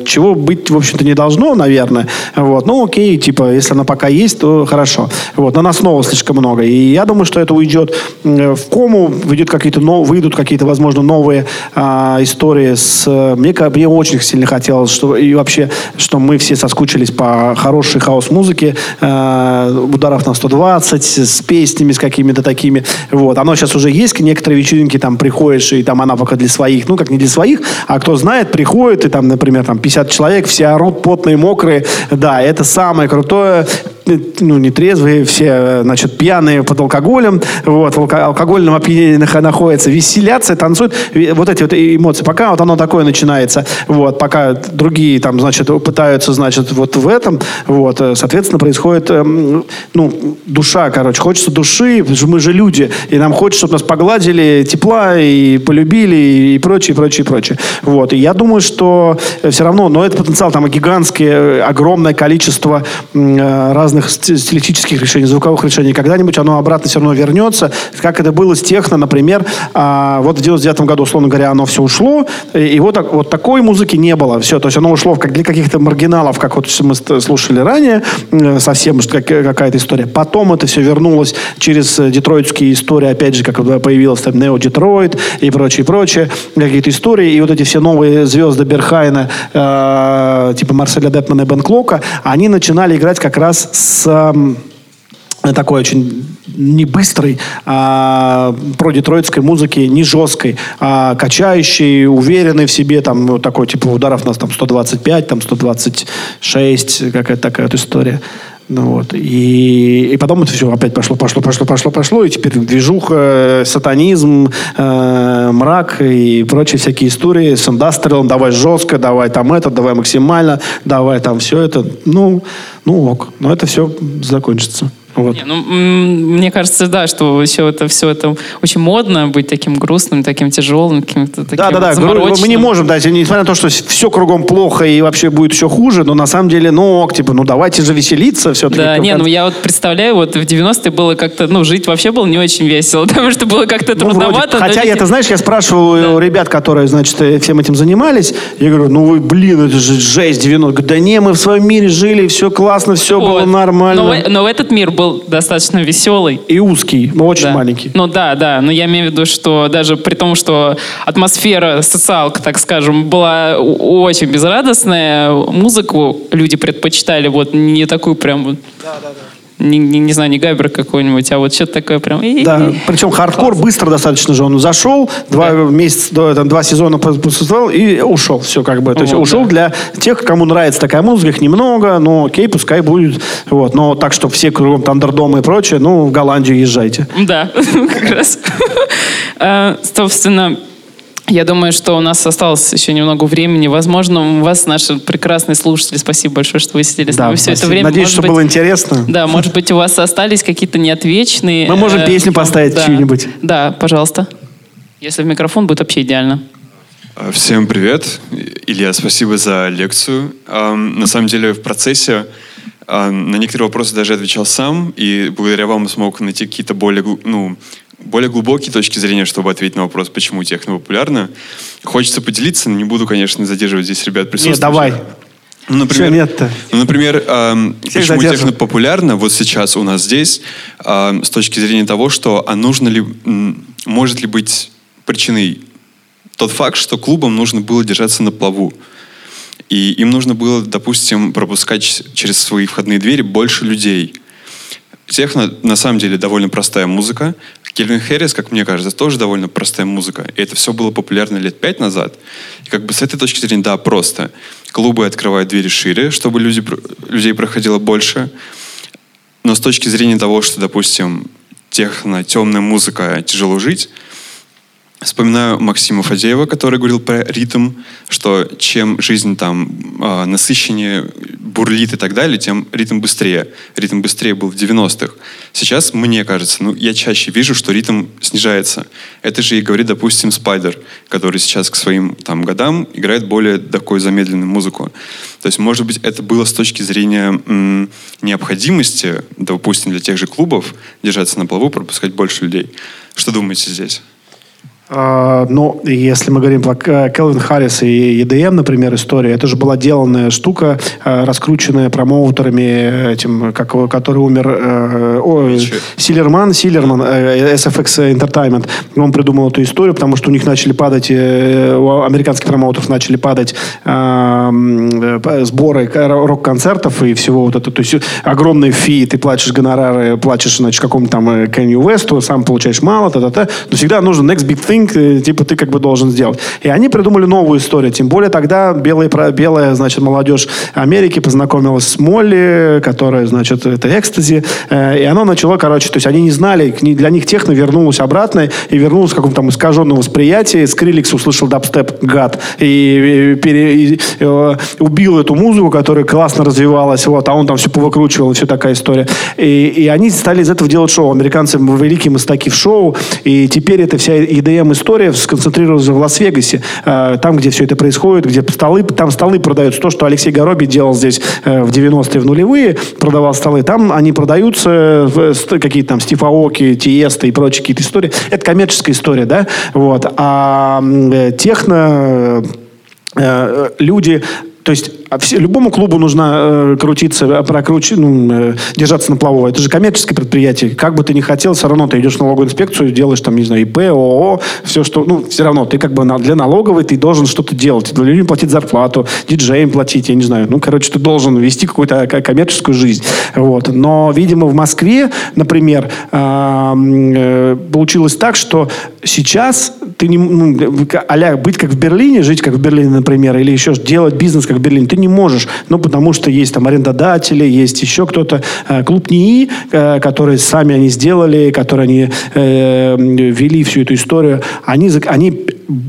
чего быть, в общем-то, не должно, наверное. Вот. Ну, окей, типа, если она пока есть, то хорошо. Вот. Но нас снова слишком много. И я думаю, что это уйдет в кому, выйдут какие-то, выйдут какие-то, возможно, новые а, истории с... Мне, мне очень сильно хотелось, что и вообще, что мы все соскучились по хорошей хаус-музыке, а, ударов на 120, с песнями, с какими-то такими. Вот. Оно сейчас уже есть, некоторые вечеринки там приходишь, и там она пока для своих, ну, как не для своих, а кто знает, приходит, и там, например, там 50 человек, все орут, потные, мокрые. Да, это самое крутое ну, не трезвые, все, значит, пьяные под алкоголем, вот, в алкогольном опьянении находятся, веселятся, танцуют, вот эти вот эмоции. Пока вот оно такое начинается, вот, пока другие там, значит, пытаются, значит, вот в этом, вот, э, соответственно, происходит, эм, ну, душа, короче, хочется души, мы же люди, и нам хочется, чтобы нас погладили, тепла и полюбили, и прочее, прочее, прочее. Вот, и я думаю, что все равно, но это потенциал там гигантское, э, огромное количество разных разных стилистических решений, звуковых решений. Когда-нибудь оно обратно все равно вернется. Как это было с техно, например. А, вот в 99 году, условно говоря, оно все ушло. И, вот, вот такой музыки не было. Все, то есть оно ушло как для каких-то маргиналов, как вот мы слушали ранее, совсем как, какая-то история. Потом это все вернулось через детройтские истории, опять же, как появилась там Нео Детройт и прочее, прочее. Какие-то истории. И вот эти все новые звезды Берхайна, э, типа Марселя Депмана и Бен Клока, они начинали играть как раз с такой очень не быстрой, а про детройтской музыки, не жесткой, а качающей, уверенной в себе, там, такой, типа, ударов у нас там 125, там 126, какая-то такая вот история. Ну, вот. И, и потом это все опять пошло, пошло, пошло, пошло, пошло. И теперь движуха, сатанизм, э, мрак и прочие всякие истории с индастриалом. Давай жестко, давай там это, давай максимально, давай там все это. Ну, ну ок. Но это все закончится. Вот. Не, ну, мне кажется, да, что еще это все это очень модно быть таким грустным, таким тяжелым, каким-то таким Да, да, да. Мы не можем, да, несмотря на то, что все кругом плохо и вообще будет еще хуже, но на самом деле, ну, типа, ну давайте же веселиться все-таки. Да, не, ну я вот представляю, вот в 90-е было как-то, ну, жить вообще было не очень весело, потому что было как-то ну, трудновато. Вроде, хотя, это, знаешь, я спрашивал да. у ребят, которые, значит, всем этим занимались, я говорю, ну вы, блин, это же жесть 90 Да не, мы в своем мире жили, все классно, все вот. было нормально. Но, но в этот мир был был достаточно веселый. И узкий, но очень да. маленький. Ну да, да. Но я имею в виду, что даже при том, что атмосфера, социалка, так скажем, была очень безрадостная, музыку люди предпочитали вот не такую прям... Да, да, да не, не, не знаю, не Габер какой-нибудь, а вот что-то такое прям... Да, причем хардкор Класс. быстро достаточно же. Он зашел, два да. месяца, там, два сезона присутствовал и ушел. Все как бы. То есть вот, ушел да. для тех, кому нравится такая музыка, их немного, но окей, пускай будет. Вот. Но так, чтобы все кругом Thunderdome и прочее, ну, в Голландию езжайте. Да, как раз. А, собственно, я думаю, что у нас осталось еще немного времени. Возможно, у вас, наши прекрасные слушатели, спасибо большое, что вы сидели с нами да, все спасибо. это время. Надеюсь, может что быть, было интересно. Да, может быть, у вас остались какие-то неотвечные... Мы можем э, песню поставить да, чью-нибудь. Да, пожалуйста. Если в микрофон, будет вообще идеально. Всем привет. Илья, спасибо за лекцию. На самом деле, в процессе на некоторые вопросы даже отвечал сам, и благодаря вам смог найти какие-то более ну, более глубокие точки зрения, чтобы ответить на вопрос, почему техно популярно. Хочется поделиться, но не буду, конечно, задерживать здесь ребят присутствующих. Нет, давай. Ну, например, нет-то? Ну, например, э, почему задержим. техно популярно вот сейчас у нас здесь, э, с точки зрения того, что а нужно ли, может ли быть причиной тот факт, что клубам нужно было держаться на плаву. И им нужно было, допустим, пропускать через свои входные двери больше людей. Техно на самом деле довольно простая музыка. Кельвин Хэррис, как мне кажется, тоже довольно простая музыка. И это все было популярно лет пять назад. И как бы с этой точки зрения, да, просто. Клубы открывают двери шире, чтобы люди, людей проходило больше. Но с точки зрения того, что, допустим, техно, темная музыка, тяжело жить, Вспоминаю Максима Фадеева, который говорил про ритм, что чем жизнь там э, насыщеннее, бурлит и так далее, тем ритм быстрее. Ритм быстрее был в 90-х. Сейчас, мне кажется, ну, я чаще вижу, что ритм снижается. Это же и говорит, допустим, Спайдер, который сейчас к своим там годам играет более такую замедленную музыку. То есть, может быть, это было с точки зрения м, необходимости, допустим, для тех же клубов держаться на плаву, пропускать больше людей. Что думаете здесь? А, но если мы говорим про Келвин Харрис и EDM, например, история, это же была деланная штука, а, раскрученная промоутерами, этим, как, который умер, э, о, Силерман, Силерман, э, SFX Entertainment. Он придумал эту историю, потому что у них начали падать, э, у американских промоутеров начали падать а, сборы рок-концертов и всего вот это. То есть огромные фи, ты платишь гонорары, платишь, значит, какому-то там Кенни Уэсту, сам получаешь мало, та-та-та. Но всегда нужен next big thing, thing, типа, ты как бы должен сделать. И они придумали новую историю. Тем более тогда белая, белая значит, молодежь Америки познакомилась с Молли, которая, значит, это экстази. Э, и оно начало, короче, то есть они не знали, для них техно вернулось обратно и вернулось в каком-то там искаженном восприятии. Скриликс услышал дабстеп гад и, пере, и, и э, убил эту музыку, которая классно развивалась, вот, а он там все повыкручивал, и все такая история. И, и они стали из этого делать шоу. Американцы великие мастаки в шоу, и теперь это вся EDM история сконцентрировалась в Лас-Вегасе, э, там, где все это происходит, где столы, там столы продаются. То, что Алексей Гороби делал здесь э, в 90-е, в нулевые, продавал столы, там они продаются, какие-то там Стив Аоки, Тиеста и прочие какие-то истории. Это коммерческая история, да? Вот. А э, техно люди то есть а все, любому клубу нужно э, крутиться, прокручивать, ну, э, держаться на плаву. Это же коммерческое предприятие. Как бы ты ни хотел, все равно ты идешь в налоговую инспекцию, делаешь там, не знаю, ИП, ООО, все, что... Ну, все равно ты как бы на, для налоговой ты должен что-то делать. Для людям платить зарплату, диджеям платить, я не знаю. Ну, короче, ты должен вести какую-то коммерческую жизнь. Вот. Но, видимо, в Москве, например, э, э, получилось так, что сейчас ты не... Ну, а быть как в Берлине, жить как в Берлине, например, или еще делать бизнес как в Берлине, ты не можешь. Ну, потому что есть там арендодатели, есть еще кто-то. Э, клуб НИИ, э, которые сами они сделали, которые они э, вели всю эту историю, они, они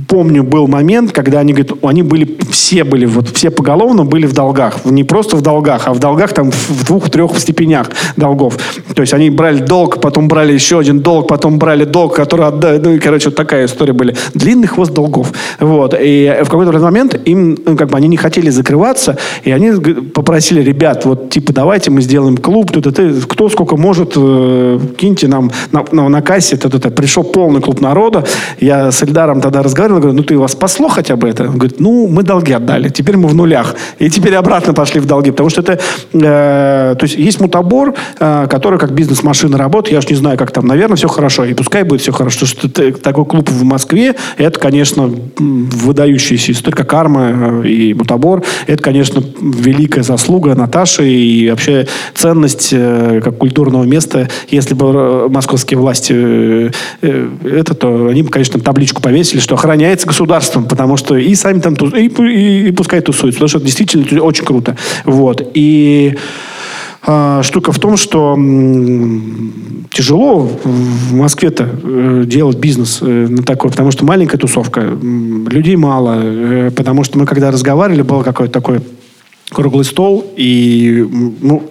помню, был момент, когда они говорят, они были, все были, вот все поголовно были в долгах. Не просто в долгах, а в долгах там в двух-трех степенях долгов. То есть они брали долг, потом брали еще один долг, потом брали долг, который отдали. Ну, и, короче, вот такая история были. Длинный хвост долгов. Вот. И в какой-то момент им, ну, как бы, они не хотели закрываться, и они попросили ребят, вот, типа, давайте мы сделаем клуб, тут это, кто сколько может, э, киньте нам на, на, на кассе, это, это. пришел полный клуб народа. Я с Эльдаром тогда разговаривал, говорю, ну ты вас спасло хотя бы это? Он говорит, ну мы долги отдали, теперь мы в нулях. И теперь обратно пошли в долги, потому что это, э, то есть есть мутабор, э, который как бизнес-машина работает, я уж не знаю, как там, наверное, все хорошо, и пускай будет все хорошо, что такой клуб в Москве, это, конечно, выдающаяся история, как Арма и мутабор, это, конечно, великая заслуга Наташи и вообще ценность э, как культурного места. Если бы э, московские власти э, э, это, то они бы, конечно, табличку повесили, что охраняется государством, потому что и сами там, и, и, и пускай тусуются, потому что действительно очень круто. Вот. И а, штука в том, что тяжело в Москве-то э, делать бизнес э, на такой, потому что маленькая тусовка, людей мало, э, потому что мы когда разговаривали, был какой-то такой круглый стол, и ну,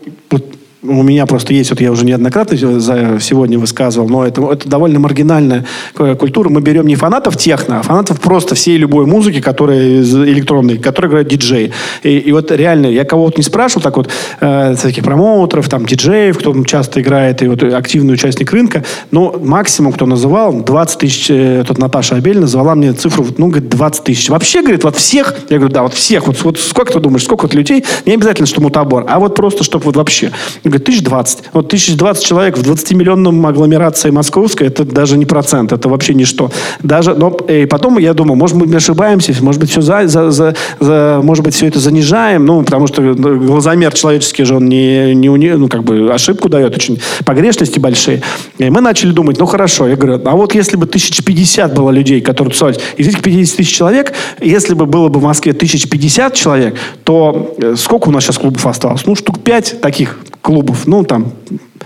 у меня просто есть, вот я уже неоднократно за сегодня высказывал, но это, это довольно маргинальная культура. Мы берем не фанатов техно, а фанатов просто всей любой музыки, которая электронной, которая играет диджей. И, и вот реально, я кого-то не спрашивал, так вот, э, всяких промоутеров, там, диджеев, кто часто играет, и вот активный участник рынка, но максимум, кто называл, 20 тысяч, э, тут Наташа Абель назвала мне цифру, ну, говорит, 20 тысяч. Вообще, говорит, вот всех, я говорю, да, вот всех, вот, вот сколько ты думаешь, сколько вот людей, не обязательно, что мутабор, а вот просто, чтобы вот вообще говорит, тысяч двадцать. Вот тысяч двадцать человек в 20-миллионном агломерации московской, это даже не процент, это вообще ничто. Даже, но и потом я думаю, может мы ошибаемся, может быть, все за, за, за, за, может быть, все это занижаем, ну, потому что глазомер человеческий же, он не, не, ну, как бы ошибку дает, очень погрешности большие. И мы начали думать, ну, хорошо, я говорю, а вот если бы тысяч пятьдесят было людей, которые тусовались, из этих 50 тысяч человек, если бы было бы в Москве тысяч пятьдесят человек, то э, сколько у нас сейчас клубов осталось? Ну, штук пять таких клубов. Ну, там...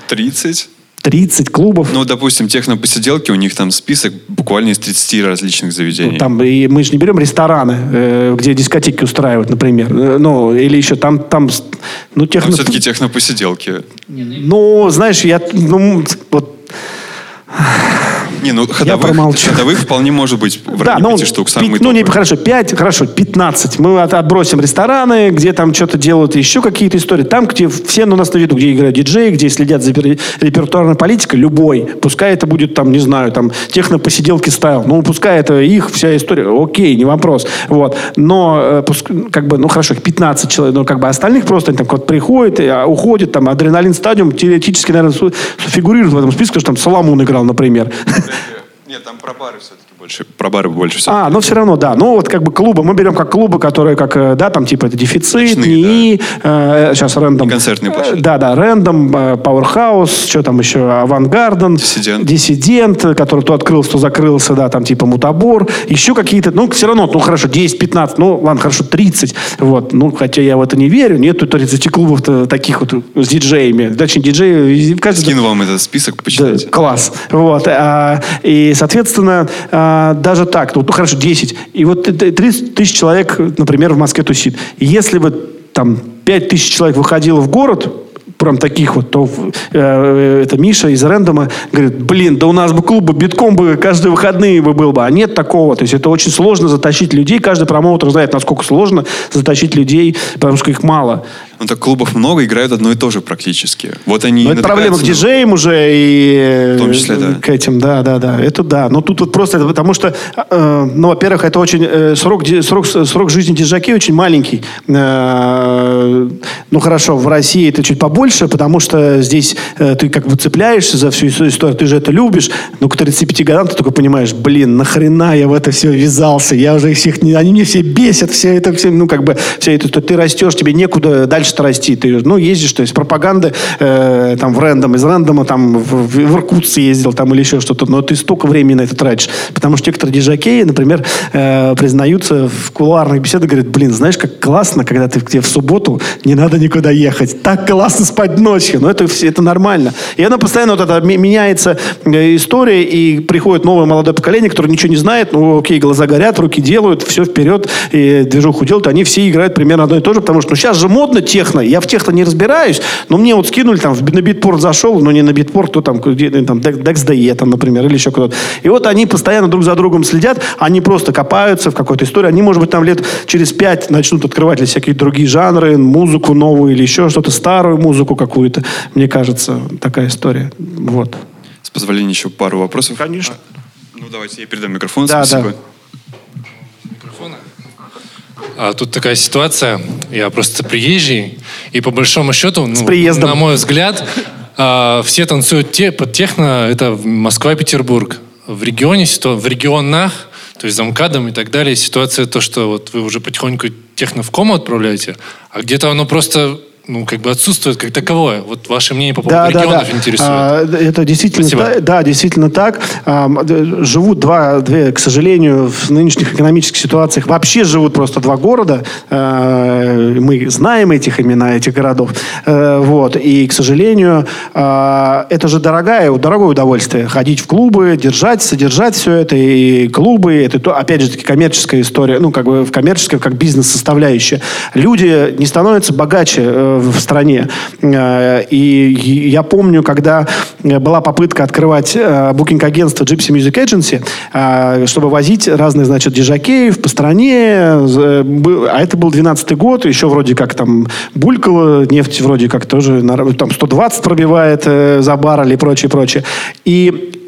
30? 30 клубов. Ну, допустим, технопосиделки, у них там список буквально из 30 различных заведений. Ну, там, и мы же не берем рестораны, э, где дискотеки устраивают, например. Э, ну, или еще там... там ну, техно... Но все-таки технопосиделки. Ну, знаешь, я... Ну, вот не, ну ходовых, ходовых вполне может быть в да, ну, 5 штук. Самые ну, не, хорошо, 5, хорошо, 15. Мы от, отбросим рестораны, где там что-то делают, еще какие-то истории. Там, где все ну, у нас на виду, где играют диджеи, где следят за репертуарной политикой, любой. Пускай это будет там, не знаю, там техно-посиделки стайл. Ну, пускай это их вся история. Окей, не вопрос. Вот. Но, э, как бы, ну, хорошо, 15 человек, но как бы остальных просто они там вот приходят, а, уходят, там, адреналин стадиум теоретически, наверное, фигурирует в этом списке, что там Соломон играл, например. Нет, там про бары все-таки больше. Про бары больше всего. А, ну все равно, да. Ну вот как бы клубы. Мы берем как клубы, которые как, э, да, там типа это дефицит, Ночные, НИИ, да. э, сейчас рэндом. концертные площадки. Да, да, рэндом, Powerhouse, что там еще, Авангарден. Диссидент. Диссидент, который то открылся, то закрылся, да, там типа Мутабор. Еще какие-то, ну все равно, ну хорошо, 10-15, ну ладно, хорошо, 30. Вот, ну хотя я в это не верю. Нету 30 клубов таких вот с диджеями. Точнее, диджеи... Каждый... Скину вам этот список, почитайте. Да, класс. Вот. А, и, соответственно, а, даже так, ну, ну хорошо, 10. И вот 30 тысяч человек, например, в Москве тусит. Если бы там 5 тысяч человек выходило в город, прям таких вот, то э, это Миша из Рэндома говорит, блин, да у нас бы клуб битком бы каждые выходные бы был бы, а нет такого. То есть это очень сложно затащить людей. Каждый промоутер знает, насколько сложно затащить людей, потому что их мало. Ну так клубов много, играют одно и то же практически. Вот они. Но это проблема к диджеям уже и в том числе, да. к этим, да, да, да. Это да. Но тут вот просто потому что, э, ну, во-первых, это очень э, срок, срок, срок жизни диджаки очень маленький. Э, ну хорошо, в России это чуть побольше, потому что здесь э, ты как бы цепляешься за всю историю, ты же это любишь. Но к 35 годам ты только понимаешь, блин, нахрена я в это все ввязался, я уже всех не, они мне все бесят, все это все, ну как бы все это, то ты растешь, тебе некуда дальше дальше-то расти? Ты, ну, ездишь, то есть пропаганды э, там в рэндом, из рэндома там в, в Иркутск ездил там или еще что-то, но ты столько времени на это тратишь. Потому что некоторые диджакеи, например, э, признаются в кулуарных беседах, говорят, блин, знаешь, как классно, когда ты где в субботу не надо никуда ехать. Так классно спать ночью. Но это, это нормально. И она постоянно вот это меняется э, история, и приходит новое молодое поколение, которое ничего не знает, ну, окей, глаза горят, руки делают, все вперед, и движуху делают. Они все играют примерно одно и то же, потому что ну, сейчас же модно техно. Я в техно не разбираюсь, но мне вот скинули, там, на битпорт зашел, но не на битпорт, то там, где, там, DexDE, там, например, или еще куда-то. И вот они постоянно друг за другом следят, они просто копаются в какой-то истории. Они, может быть, там лет через пять начнут открывать для всякие другие жанры, музыку новую или еще что-то, старую музыку какую-то. Мне кажется, такая история. Вот. С позволения еще пару вопросов. Конечно. Ну, давайте я передам микрофон. Да, Спасибо. Да. А тут такая ситуация, я просто приезжий, и по большому счету, ну, на мой взгляд, а, все танцуют те, под техно, это Москва и Петербург. В регионе, в регионах, то есть за МКАДом и так далее, ситуация то, что вот вы уже потихоньку техно в кому отправляете, а где-то оно просто ну, как бы отсутствует как таковое. Вот ваше мнение по поводу да, регионов да, да. интересует. А, это действительно, да, да, действительно так. А, живут два, две, к сожалению, в нынешних экономических ситуациях вообще живут просто два города. А, мы знаем этих имена, этих городов. А, вот. И, к сожалению, а, это же дорогое, дорогое удовольствие. Ходить в клубы, держать, содержать все это. И клубы, это, опять же, таки коммерческая история. Ну, как бы в коммерческая, как бизнес-составляющая. Люди не становятся богаче э, в стране. Э, и я помню, когда была попытка открывать букинг-агентство э, Gypsy Music Agency, э, чтобы возить разных, значит, дежакеев по стране. А это был 12 год, еще вроде как там булькало, нефть вроде как тоже там 120 пробивает за баррель и прочее, прочее. И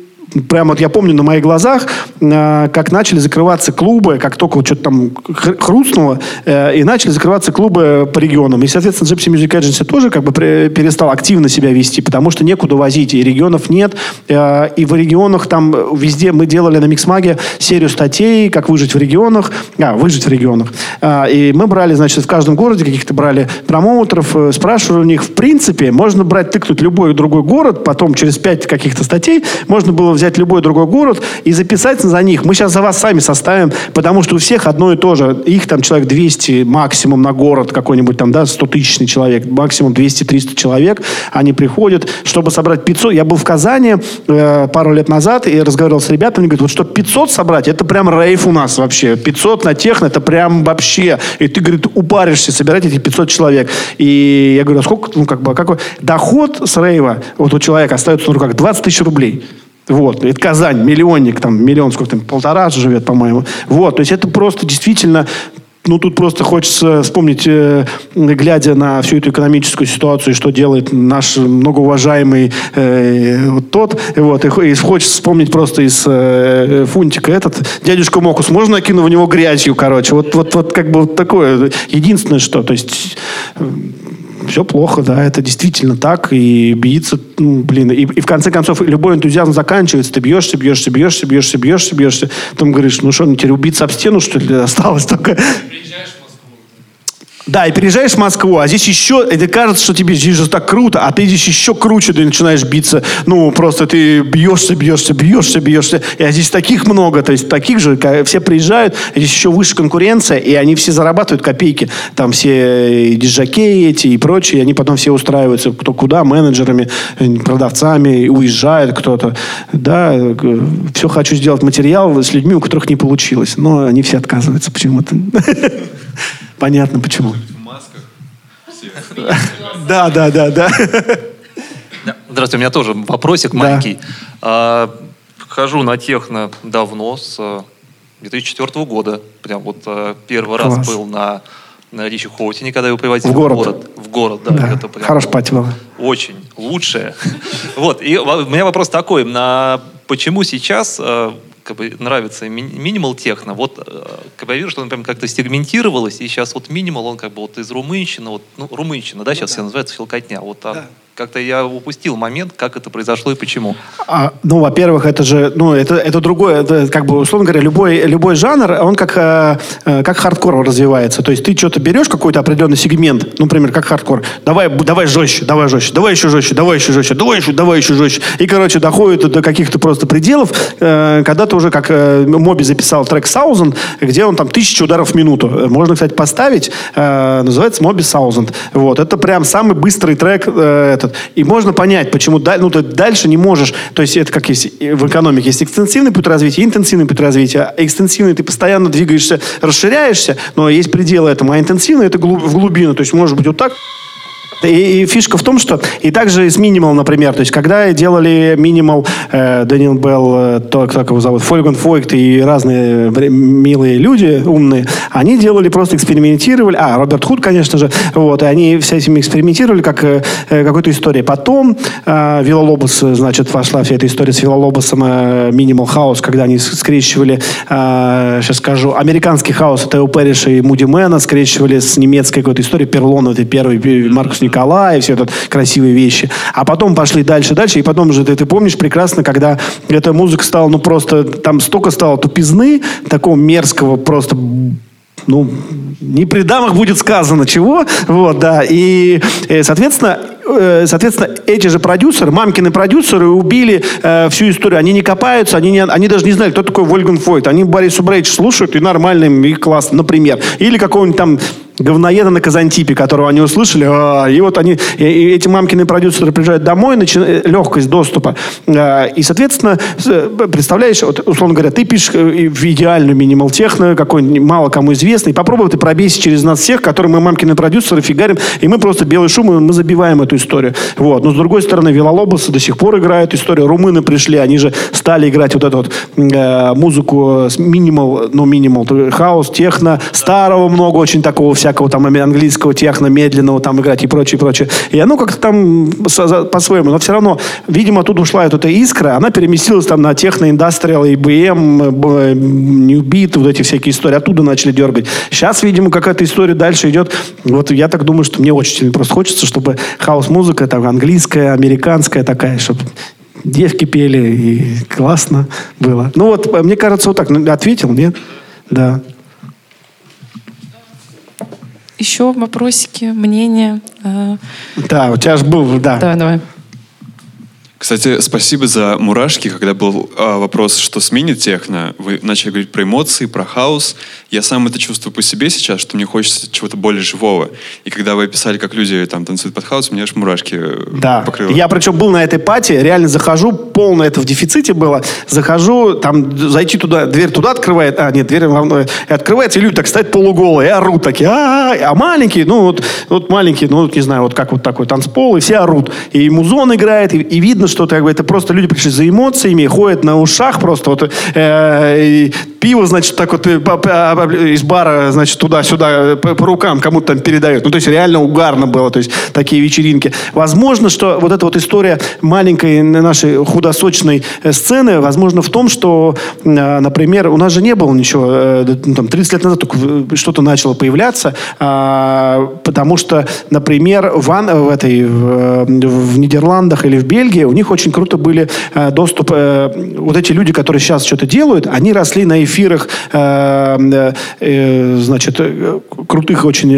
прямо вот я помню на моих глазах, э, как начали закрываться клубы, как только вот что-то там хрустнуло, э, и начали закрываться клубы по регионам. И, соответственно, Gypsy Music Agency тоже как бы перестал активно себя вести, потому что некуда возить, и регионов нет. Э, и в регионах там везде мы делали на Миксмаге серию статей, как выжить в регионах, а, выжить в регионах. И мы брали, значит, в каждом городе каких-то брали промоутеров, спрашивали у них, в принципе, можно брать, тыкнуть любой другой город, потом через пять каких-то статей можно было взять любой другой город и записать за них. Мы сейчас за вас сами составим, потому что у всех одно и то же. Их там человек 200 максимум на город какой-нибудь там, да, 100-тысячный человек, максимум 200-300 человек. Они приходят, чтобы собрать 500. Я был в Казани э, пару лет назад и разговаривал с ребятами, они говорят, вот что 500 собрать, это прям рейф у нас вообще. 500 на техно, это прям вообще. И ты, говорит, упаришься собирать эти 500 человек. И я говорю, а сколько, ну, как бы, какой доход с рейва вот у человека остается на руках 20 тысяч рублей. Вот, это Казань, миллионник, там, миллион, сколько там, полтора живет, по-моему. Вот, то есть это просто действительно ну, тут просто хочется вспомнить, э, глядя на всю эту экономическую ситуацию, что делает наш многоуважаемый э, вот тот. Вот, и, и хочется вспомнить просто из э, фунтика этот. Дядюшка Мокус, можно накину в него грязью, короче? Вот, вот, вот как бы вот такое. Единственное, что, то есть все плохо, да, это действительно так, и биться, ну, блин, и, и в конце концов любой энтузиазм заканчивается, ты бьешься, бьешься, бьешься, бьешься, бьешься, бьешься, потом говоришь, ну что, ну теперь убиться об стену, что ли, осталось только... Да, и переезжаешь в Москву, а здесь еще, это кажется, что тебе здесь же так круто, а ты здесь еще круче, ты начинаешь биться. Ну, просто ты бьешься, бьешься, бьешься, бьешься. И а здесь таких много, то есть таких же, все приезжают, а здесь еще выше конкуренция, и они все зарабатывают копейки. Там все и диджаки эти и прочие, они потом все устраиваются кто куда, менеджерами, продавцами, уезжает кто-то. Да, все хочу сделать материал с людьми, у которых не получилось, но они все отказываются почему-то. Понятно почему. В масках Да, да, да, да. Здравствуйте, у меня тоже вопросик маленький. А, хожу на техно давно, с 2004 э, года. Прям вот э, первый раз был на на Ричи Хоутине, когда его привозили в город. В город, в город да. да. Это прям Хорош пати было. Очень. Лучшее. Вот. И у меня вопрос такой. На, почему сейчас э, как бы нравится минимал техно. Вот э, как бы я вижу, что он прям как-то сегментировалось, и сейчас вот минимал, он как бы вот из румынщины, вот, ну, румынщина, да, сейчас ну, да. все называется филкотня. Вот, а да как-то я упустил момент, как это произошло и почему. А, ну, во-первых, это же, ну, это, это другое, это, как бы, условно говоря, любой, любой жанр, он как, э, э как хардкор развивается. То есть ты что-то берешь, какой-то определенный сегмент, ну, например, как хардкор, давай, давай жестче, давай жестче, давай еще жестче, давай еще жестче, давай еще, давай еще жестче. И, короче, доходит до каких-то просто пределов, э, когда ты уже, как э, Моби записал трек Thousand, где он там тысячу ударов в минуту. Можно, кстати, поставить, э, называется Моби Thousand. Вот, это прям самый быстрый трек, э, этот этот. И можно понять, почему ну, ты дальше не можешь. То есть это как есть в экономике. Есть экстенсивный путь развития, интенсивный путь развития. А экстенсивный ты постоянно двигаешься, расширяешься, но есть пределы этому. А интенсивный это в глубину. То есть может быть вот так, и, и фишка в том, что и также с Minimal, например, то есть когда делали Minimal, э, Дэниел Белл, э, то, как его зовут, Фольган Фойкт и разные милые люди, умные, они делали, просто экспериментировали, а, Роберт Худ, конечно же, вот, и они с этим экспериментировали, как э, какой-то историей. Потом э, Вилолобос, значит, вошла вся эта история с Вилолобосом, э, Minimal House, когда они скрещивали, э, сейчас скажу, американский хаос, Тео Перриша и Муди Мэна, скрещивали с немецкой какой-то историей, Перлон, это первый, Маркус Николай, все это красивые вещи. А потом пошли дальше, дальше. И потом же ты, ты помнишь прекрасно, когда эта музыка стала, ну просто, там столько стало тупизны, такого мерзкого просто ну, не при дамах будет сказано чего, вот, да, и, э, соответственно, э, соответственно, эти же продюсеры, мамкины продюсеры убили э, всю историю, они не копаются, они, не, они даже не знали, кто такой Вольган Фойт, они Борис Брейч слушают, и нормально им, и классно, например, или какого-нибудь там говноеда на Казантипе, которого они услышали, а, и вот они, и, и эти мамкины продюсеры приезжают домой, начи... Э, легкость доступа. А, и, соответственно, представляешь, вот, условно говоря, ты пишешь э, в идеальную минимал техно, какой-нибудь мало кому известный, попробуй ты пробейся через нас всех, которые мы мамкины продюсеры фигарим, и мы просто белый шум, и мы забиваем эту историю. Вот. Но, с другой стороны, Вилолобосы до сих пор играют историю. Румыны пришли, они же стали играть вот эту вот э, музыку с минимал, ну, минимал, хаос, техно, старого много очень такого вся всякого там английского техно медленного там играть и прочее, прочее. И оно как-то там по-своему. Но все равно, видимо, тут ушла эта искра, она переместилась там на техно, индастриал, IBM, New Beat, вот эти всякие истории. Оттуда начали дергать. Сейчас, видимо, какая-то история дальше идет. Вот я так думаю, что мне очень сильно просто хочется, чтобы хаос-музыка там английская, американская такая, чтобы девки пели, и классно было. Ну вот, мне кажется, вот так ну, ответил, нет? Да. Еще вопросики, мнения? Да, у тебя же был, да. Давай, давай. Кстати, спасибо за мурашки. Когда был э, вопрос, что сменит техно, вы начали говорить про эмоции, про хаос. Я сам это чувствую по себе сейчас, что мне хочется чего-то более живого. И когда вы описали, как люди там танцуют под хаос, мне аж мурашки э, да. покрыло. Я причем был на этой пати, реально захожу, полно это в дефиците было. Захожу, там зайти туда, дверь туда открывает, а нет, дверь открывается, и люди так стоят полуголые, и орут такие, а, -а, -а, а маленькие, ну вот, вот маленькие, ну вот не знаю, вот как вот такой танцпол, и все орут. И музон играет, и, и видно, что как бы, это просто люди пришли за эмоциями, ходят на ушах просто. Вот, э, пиво, значит, так вот э, из бара, значит, туда-сюда э, по, по рукам кому-то там передают. Ну, то есть реально угарно было, то есть такие вечеринки. Возможно, что вот эта вот история маленькой нашей худосочной э, сцены, возможно, в том, что, например, у нас же не было ничего, ну, там, 30 лет назад только что-то начало появляться, а, потому что, например, в, в этой, в, в Нидерландах или в Бельгии у них очень круто были доступ, вот эти люди, которые сейчас что-то делают, они росли на эфирах, э, э, значит, э, крутых очень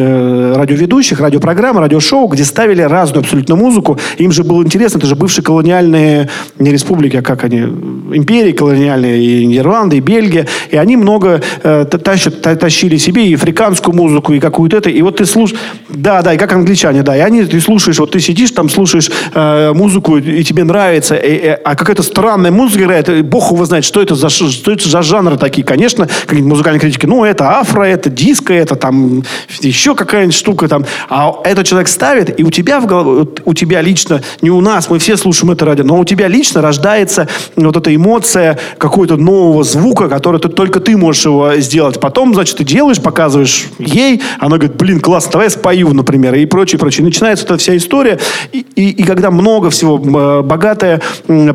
радиоведущих, радиопрограмм, радиошоу, где ставили разную абсолютно музыку. Им же было интересно, это же бывшие колониальные, не республики, а как они, империи колониальные, и Нидерланды, и Бельгия. И они много тащат, тащили себе и африканскую музыку, и какую-то это. И вот ты слушаешь... Да, да, и как англичане, да. И они, ты слушаешь, вот ты сидишь там, слушаешь э, музыку, и тебе нравится, и, и, а какая-то странная музыка играет, и бог его знает, что это за, что это за жанры такие конечно, какие-нибудь музыкальные критики, ну, это афро, это диско, это там еще какая-нибудь штука там. А этот человек ставит, и у тебя в голове, у тебя лично, не у нас, мы все слушаем это радио, но у тебя лично рождается вот эта эмоция какого-то нового звука, который ты, только ты можешь его сделать. Потом, значит, ты делаешь, показываешь ей, она говорит, блин, классно, давай я спою, например, и прочее, прочее. начинается эта вся история, и, и, и когда много всего, богатая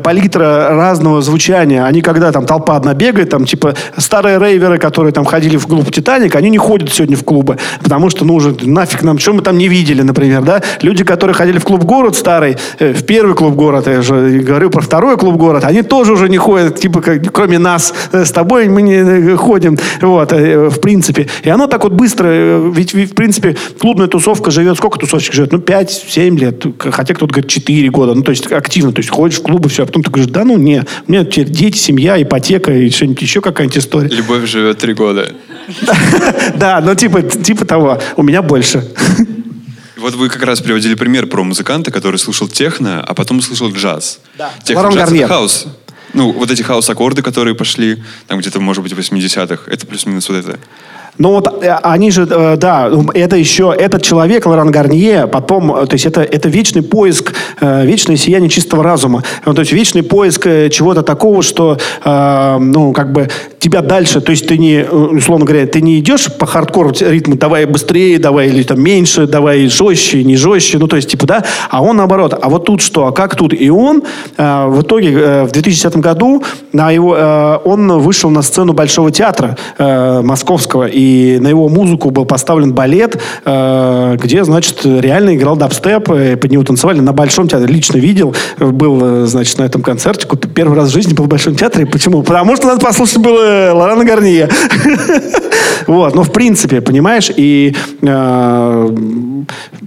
палитра разного звучания, они когда там толпа одна бегает, там типа старые рейверы, которые там ходили в клуб «Титаник», они не ходят сегодня в клубы, потому что, ну, уже нафиг нам, что мы там не видели, например, да? Люди, которые ходили в клуб «Город» старый, э, в первый клуб «Город», я же говорю про второй клуб «Город», они тоже уже не ходят, типа, как, кроме нас э, с тобой мы не э, ходим, вот, э, в принципе. И оно так вот быстро, э, ведь, в принципе, клубная тусовка живет, сколько тусовочек живет? Ну, 5-7 лет, хотя кто-то говорит 4 года, ну, то есть активно, то есть ходишь в клубы, все, а потом ты говоришь, да ну, не, у меня теперь дети, семья, ипотека и что-нибудь еще какая-нибудь история. Любовь живет три года. Да, ну типа, типа того. У меня больше. Вот вы как раз приводили пример про музыканта, который слушал техно, а потом слушал джаз. Да. Техно, джаз — это хаос. Ну, вот эти хаос-аккорды, которые пошли, там где-то, может быть, в 80-х, это плюс-минус вот это. Ну вот э, они же, э, да, это еще, этот человек, Лоран Гарнье, потом, э, то есть это, это вечный поиск, вечное сияние чистого разума. Ну, то есть вечный поиск чего-то такого, что, ну, как бы тебя дальше, то есть ты не, условно говоря, ты не идешь по хардкору ритму, давай быстрее, давай, или там меньше, давай жестче, не жестче, ну, то есть, типа, да, а он наоборот, а вот тут что, а как тут? И он в итоге в 2010 году на его, он вышел на сцену Большого театра московского, и на его музыку был поставлен балет, э, где, значит, реально играл дабстеп, и под него танцевали на Большом театре. Лично видел, был, э, значит, на этом концерте. Первый раз в жизни был в Большом театре. Почему? Потому что надо послушать было Лорана Гарнье. Вот, но в принципе, понимаешь, и э,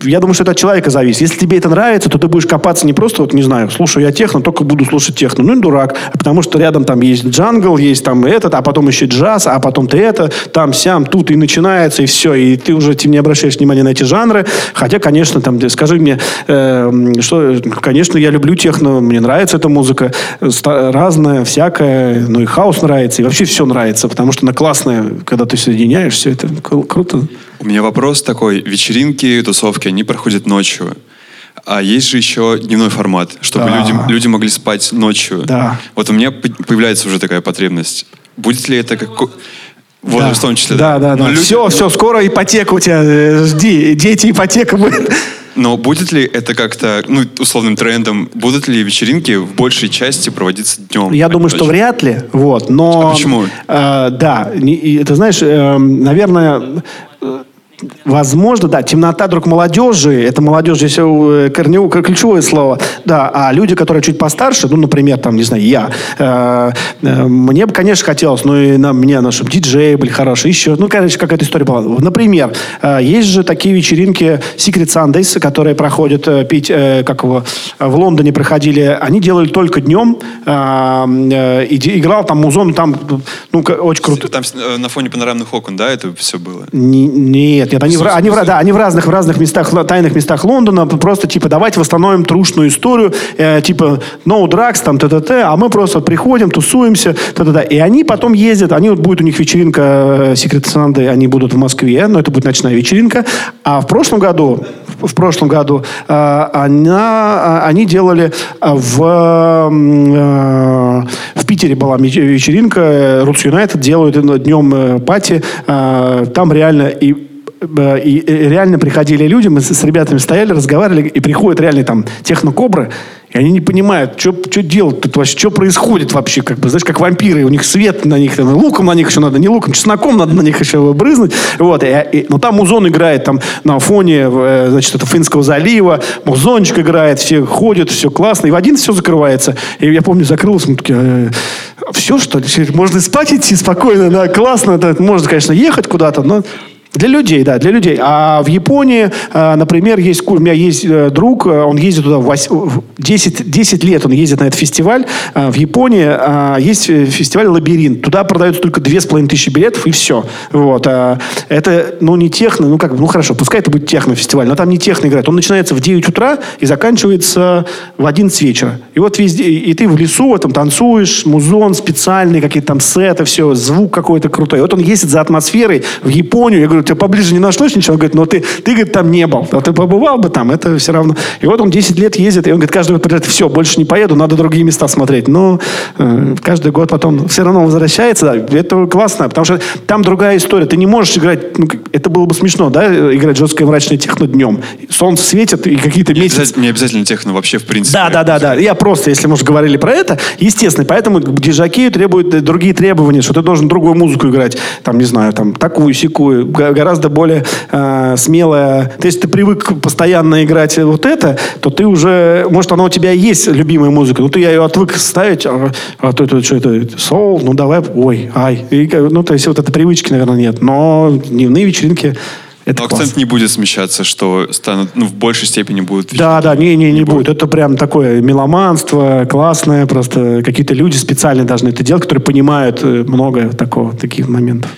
я думаю, что это от человека зависит. Если тебе это нравится, то ты будешь копаться не просто, вот, не знаю, слушаю я техно, только буду слушать техно. Ну, и дурак. Потому что рядом там есть джангл, есть там этот, а потом еще джаз, а потом ты это, там, сям, тут, и начинается, и все. И ты уже тем не обращаешь внимания на эти жанры. Хотя, конечно, там, скажи мне, э, что, конечно, я люблю техно, мне нравится эта музыка, разная, всякая, ну и хаос нравится, и вообще все нравится, потому что она классная, когда ты соединяешь все это, круто. У меня вопрос такой. Вечеринки, тусовки, они проходят ночью. А есть же еще дневной формат, чтобы да. люди, люди могли спать ночью. Да. Вот у меня появляется уже такая потребность. Будет ли это как... Возраст да. в том числе. Да, да, да. да. Люди... Все, все, скоро ипотека у тебя, э, жди, дети, ипотека будет. Но будет ли это как-то, ну, условным трендом, будут ли вечеринки в большей части проводиться днем? Я думаю, что вряд ли, вот, но... А почему? Э, да, и, ты знаешь, э, наверное, Возможно, да, темнота друг молодежи, это молодежь здесь э, корневое, ключевое слово, да, а люди, которые чуть постарше, ну, например, там, не знаю, я, э, э, мне бы, конечно, хотелось, ну, и на мне, на чтобы диджеи были хорошие, еще, ну, короче, какая-то история была. Например, э, есть же такие вечеринки Secret Sundays, которые проходят, э, пить, э, как его, в Лондоне проходили, они делали только днем, э, э, и, играл там музон, там, ну, очень круто. Там э, на фоне панорамных окон, да, это все было? Не, нет, нет, они, в, они, в, да, они в разных, в разных местах, тайных местах Лондона, просто, типа, давайте восстановим трушную историю, э, типа, no drugs, там, т-т-т, а мы просто приходим, тусуемся, т-т-т. И они потом ездят, они, вот будет у них вечеринка э, Secret Sunday, они будут в Москве, но это будет ночная вечеринка. А в прошлом году, в прошлом году, э, она, они делали в, э, в Питере была вечеринка, Roots United делают днем э, пати, э, там реально и и реально приходили люди, мы с ребятами стояли, разговаривали, и приходят реально там технокобры, и они не понимают, что, что делать тут вообще, что происходит вообще, как бы, знаешь, как вампиры, у них свет на них, там, луком на них еще надо, не луком, чесноком надо на них еще брызнуть, вот, и, и, но там музон играет там на фоне, э, значит, это Финского залива, музончик играет, все ходят, все классно, и в один все закрывается, и я помню, закрылось, мы такие, э, все, что ли, можно спать идти спокойно, да, классно, да, можно, конечно, ехать куда-то, но для людей, да, для людей. А в Японии, э, например, есть, у меня есть э, друг, э, он ездит туда 10, 10 лет, он ездит на этот фестиваль. В Японии есть фестиваль «Лабиринт». Туда продаются только 2500 билетов, и все. Вот. Это, ну, не техно, ну, как ну, хорошо, пускай это будет техно-фестиваль, но там не техно играет. Он начинается в 9 утра и заканчивается в 11 вечера. И вот везде, и ты в лесу там танцуешь, музон специальный, какие-то там сеты, все, звук какой-то крутой. Вот он ездит за атмосферой в Японию. Я говорю, тебя поближе не нашлось ничего? Он говорит, ну ты, ты говорит, там не был. А ты побывал бы там, это все равно. И вот он 10 лет ездит, и он говорит, каждый год говорит, все, больше не поеду, надо другие места смотреть. Но э, каждый год потом все равно возвращается. Да, это классно, потому что там другая история. Ты не можешь играть, ну, это было бы смешно, да, играть жесткое мрачное техно днем. Солнце светит, и какие-то месяцы... Не обязательно техно вообще, в принципе. Да, да, да, да. Я просто, если мы уже говорили про это, естественно, поэтому дижаки требуют другие требования, что ты должен другую музыку играть, там, не знаю, там, такую, секую, гораздо более э, смелая. То есть ты привык постоянно играть вот это, то ты уже, может, она у тебя есть любимая музыка, но ты я ее отвык ставить, а, а то это что это, соул, ну давай, ой, ай. И, ну, то есть вот этой привычки, наверное, нет. Но дневные вечеринки это Но акцент не будет смещаться, что станут, ну, в большей степени будут... Да, да, не, не, не, не будет. будет. Это прям такое меломанство, классное, просто какие-то люди специально должны это делать, которые понимают э, много такого, таких моментов.